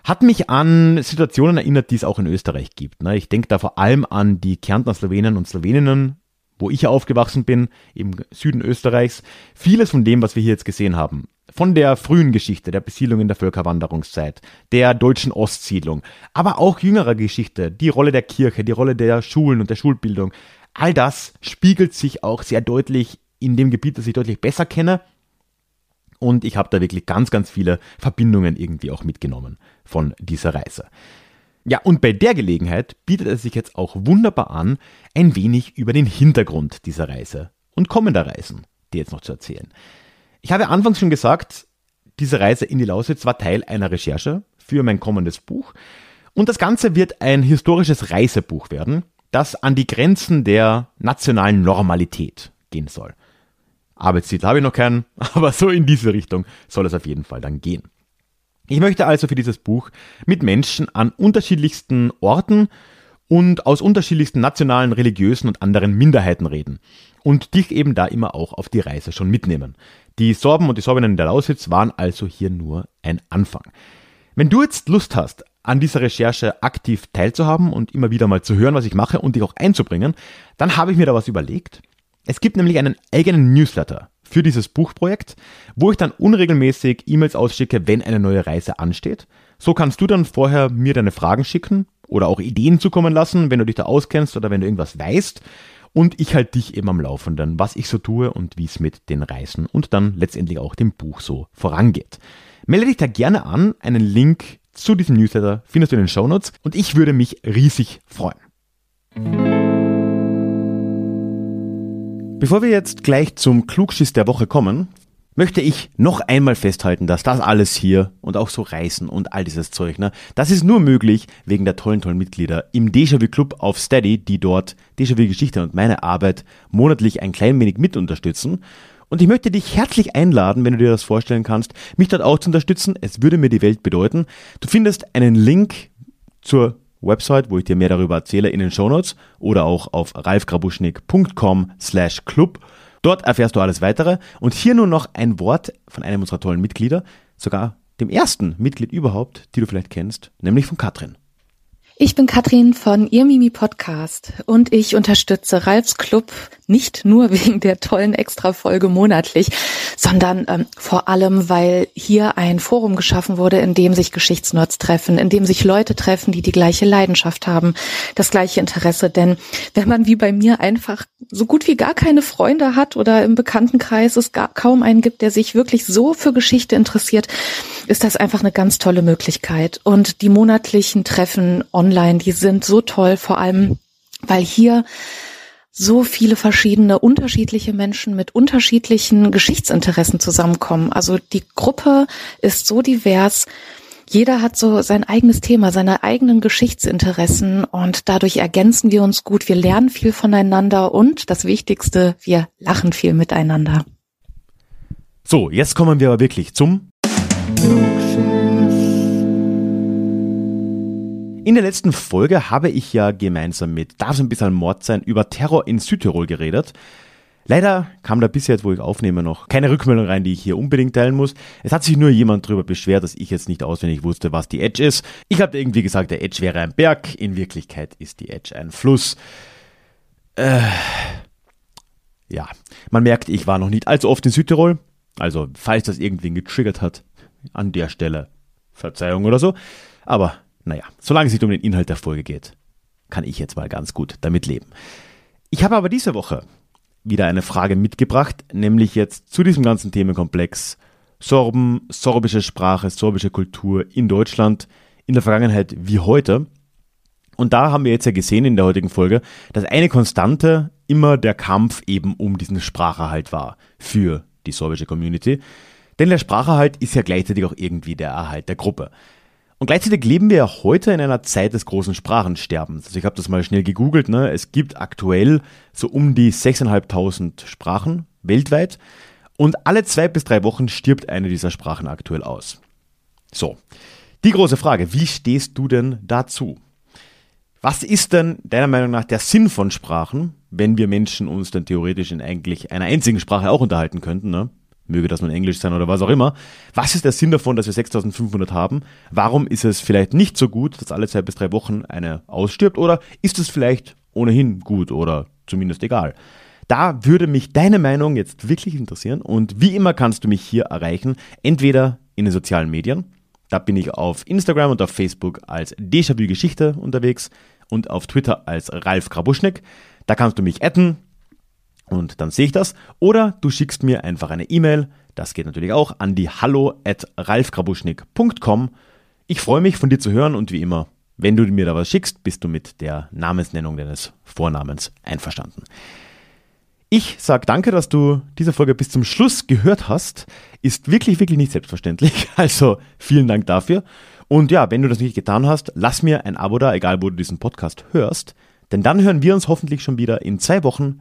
hat mich an Situationen erinnert, die es auch in Österreich gibt. Ne? Ich denke da vor allem an die Kärntner Slowenen und Sloweninnen, wo ich aufgewachsen bin, im Süden Österreichs. Vieles von dem, was wir hier jetzt gesehen haben, von der frühen Geschichte, der Besiedlung in der Völkerwanderungszeit, der deutschen Ostsiedlung, aber auch jüngerer Geschichte, die Rolle der Kirche, die Rolle der Schulen und der Schulbildung, all das spiegelt sich auch sehr deutlich in dem Gebiet, das ich deutlich besser kenne. Und ich habe da wirklich ganz, ganz viele Verbindungen irgendwie auch mitgenommen von dieser Reise. Ja, und bei der Gelegenheit bietet es sich jetzt auch wunderbar an, ein wenig über den Hintergrund dieser Reise und kommender Reisen dir jetzt noch zu erzählen. Ich habe anfangs schon gesagt, diese Reise in die Lausitz war Teil einer Recherche für mein kommendes Buch. Und das Ganze wird ein historisches Reisebuch werden, das an die Grenzen der nationalen Normalität gehen soll. Arbeitstitel habe ich noch keinen, aber so in diese Richtung soll es auf jeden Fall dann gehen. Ich möchte also für dieses Buch mit Menschen an unterschiedlichsten Orten und aus unterschiedlichsten nationalen, religiösen und anderen Minderheiten reden und dich eben da immer auch auf die Reise schon mitnehmen. Die Sorben und die Sorbinnen in der Lausitz waren also hier nur ein Anfang. Wenn du jetzt Lust hast, an dieser Recherche aktiv teilzuhaben und immer wieder mal zu hören, was ich mache und dich auch einzubringen, dann habe ich mir da was überlegt. Es gibt nämlich einen eigenen Newsletter für dieses Buchprojekt, wo ich dann unregelmäßig E-Mails ausschicke, wenn eine neue Reise ansteht. So kannst du dann vorher mir deine Fragen schicken oder auch Ideen zukommen lassen, wenn du dich da auskennst oder wenn du irgendwas weißt. Und ich halte dich eben am Laufenden, was ich so tue und wie es mit den Reisen und dann letztendlich auch dem Buch so vorangeht. Melde dich da gerne an. Einen Link zu diesem Newsletter findest du in den Show Notes und ich würde mich riesig freuen. Bevor wir jetzt gleich zum Klugschiss der Woche kommen, möchte ich noch einmal festhalten, dass das alles hier und auch so Reisen und all dieses Zeug, ne, das ist nur möglich wegen der tollen, tollen Mitglieder im Déjà-vu Club auf Steady, die dort Déjà-vu Geschichte und meine Arbeit monatlich ein klein wenig mit unterstützen. Und ich möchte dich herzlich einladen, wenn du dir das vorstellen kannst, mich dort auch zu unterstützen. Es würde mir die Welt bedeuten. Du findest einen Link zur Website, wo ich dir mehr darüber erzähle, in den Shownotes oder auch auf ralfgrabuschnik.com slash club. Dort erfährst du alles weitere. Und hier nur noch ein Wort von einem unserer tollen Mitglieder, sogar dem ersten Mitglied überhaupt, die du vielleicht kennst, nämlich von Katrin. Ich bin Katrin von Ihr Mimi Podcast und ich unterstütze Ralfs Club nicht nur wegen der tollen Extra-Folge monatlich, sondern ähm, vor allem, weil hier ein Forum geschaffen wurde, in dem sich Geschichtsnerds treffen, in dem sich Leute treffen, die die gleiche Leidenschaft haben, das gleiche Interesse. Denn wenn man wie bei mir einfach so gut wie gar keine Freunde hat oder im Bekanntenkreis es gar kaum einen gibt, der sich wirklich so für Geschichte interessiert, ist das einfach eine ganz tolle Möglichkeit. Und die monatlichen Treffen online, die sind so toll, vor allem, weil hier so viele verschiedene, unterschiedliche Menschen mit unterschiedlichen Geschichtsinteressen zusammenkommen. Also die Gruppe ist so divers. Jeder hat so sein eigenes Thema, seine eigenen Geschichtsinteressen und dadurch ergänzen wir uns gut. Wir lernen viel voneinander und das Wichtigste, wir lachen viel miteinander. So, jetzt kommen wir aber wirklich zum In der letzten Folge habe ich ja gemeinsam mit Darf es ein bisschen Mord sein über Terror in Südtirol geredet. Leider kam da bisher, wo ich aufnehme, noch keine Rückmeldung rein, die ich hier unbedingt teilen muss. Es hat sich nur jemand darüber beschwert, dass ich jetzt nicht auswendig wusste, was die Edge ist. Ich habe irgendwie gesagt, der Edge wäre ein Berg. In Wirklichkeit ist die Edge ein Fluss. Äh, ja, man merkt, ich war noch nicht allzu oft in Südtirol. Also, falls das irgendwen getriggert hat, an der Stelle Verzeihung oder so. Aber naja, solange es nicht um den Inhalt der Folge geht, kann ich jetzt mal ganz gut damit leben. Ich habe aber diese Woche wieder eine Frage mitgebracht, nämlich jetzt zu diesem ganzen Themenkomplex Sorben, sorbische Sprache, sorbische Kultur in Deutschland in der Vergangenheit wie heute. Und da haben wir jetzt ja gesehen in der heutigen Folge, dass eine Konstante immer der Kampf eben um diesen Spracherhalt war für die sorbische Community. Denn der Spracherhalt ist ja gleichzeitig auch irgendwie der Erhalt der Gruppe. Und gleichzeitig leben wir ja heute in einer Zeit des großen Sprachensterbens. Also ich habe das mal schnell gegoogelt. Ne? Es gibt aktuell so um die 6.500 Sprachen weltweit. Und alle zwei bis drei Wochen stirbt eine dieser Sprachen aktuell aus. So, die große Frage, wie stehst du denn dazu? Was ist denn deiner Meinung nach der Sinn von Sprachen, wenn wir Menschen uns dann theoretisch in eigentlich einer einzigen Sprache auch unterhalten könnten? Ne? Möge das nun Englisch sein oder was auch immer. Was ist der Sinn davon, dass wir 6500 haben? Warum ist es vielleicht nicht so gut, dass alle zwei bis drei Wochen eine ausstirbt? Oder ist es vielleicht ohnehin gut oder zumindest egal? Da würde mich deine Meinung jetzt wirklich interessieren und wie immer kannst du mich hier erreichen, entweder in den sozialen Medien, da bin ich auf Instagram und auf Facebook als Déjà-vu Geschichte unterwegs und auf Twitter als Ralf Krabuschnik. Da kannst du mich adden, und dann sehe ich das. Oder du schickst mir einfach eine E-Mail. Das geht natürlich auch an die hallo at ralfgrabuschnik.com. Ich freue mich von dir zu hören und wie immer, wenn du mir da was schickst, bist du mit der Namensnennung deines Vornamens einverstanden. Ich sage danke, dass du diese Folge bis zum Schluss gehört hast. Ist wirklich, wirklich nicht selbstverständlich. Also vielen Dank dafür. Und ja, wenn du das nicht getan hast, lass mir ein Abo da, egal wo du diesen Podcast hörst. Denn dann hören wir uns hoffentlich schon wieder in zwei Wochen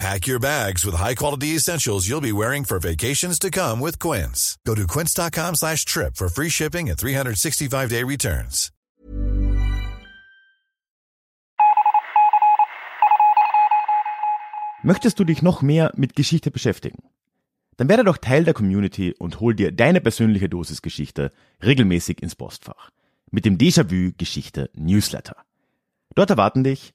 Pack your bags with high-quality essentials you'll be wearing for vacations to come with Quince. Go to quince.com slash trip for free shipping and 365-day returns. Möchtest du dich noch mehr mit Geschichte beschäftigen? Dann werde doch Teil der Community und hol dir deine persönliche Dosis Geschichte regelmäßig ins Postfach. Mit dem Déjà-vu Geschichte Newsletter. Dort erwarten dich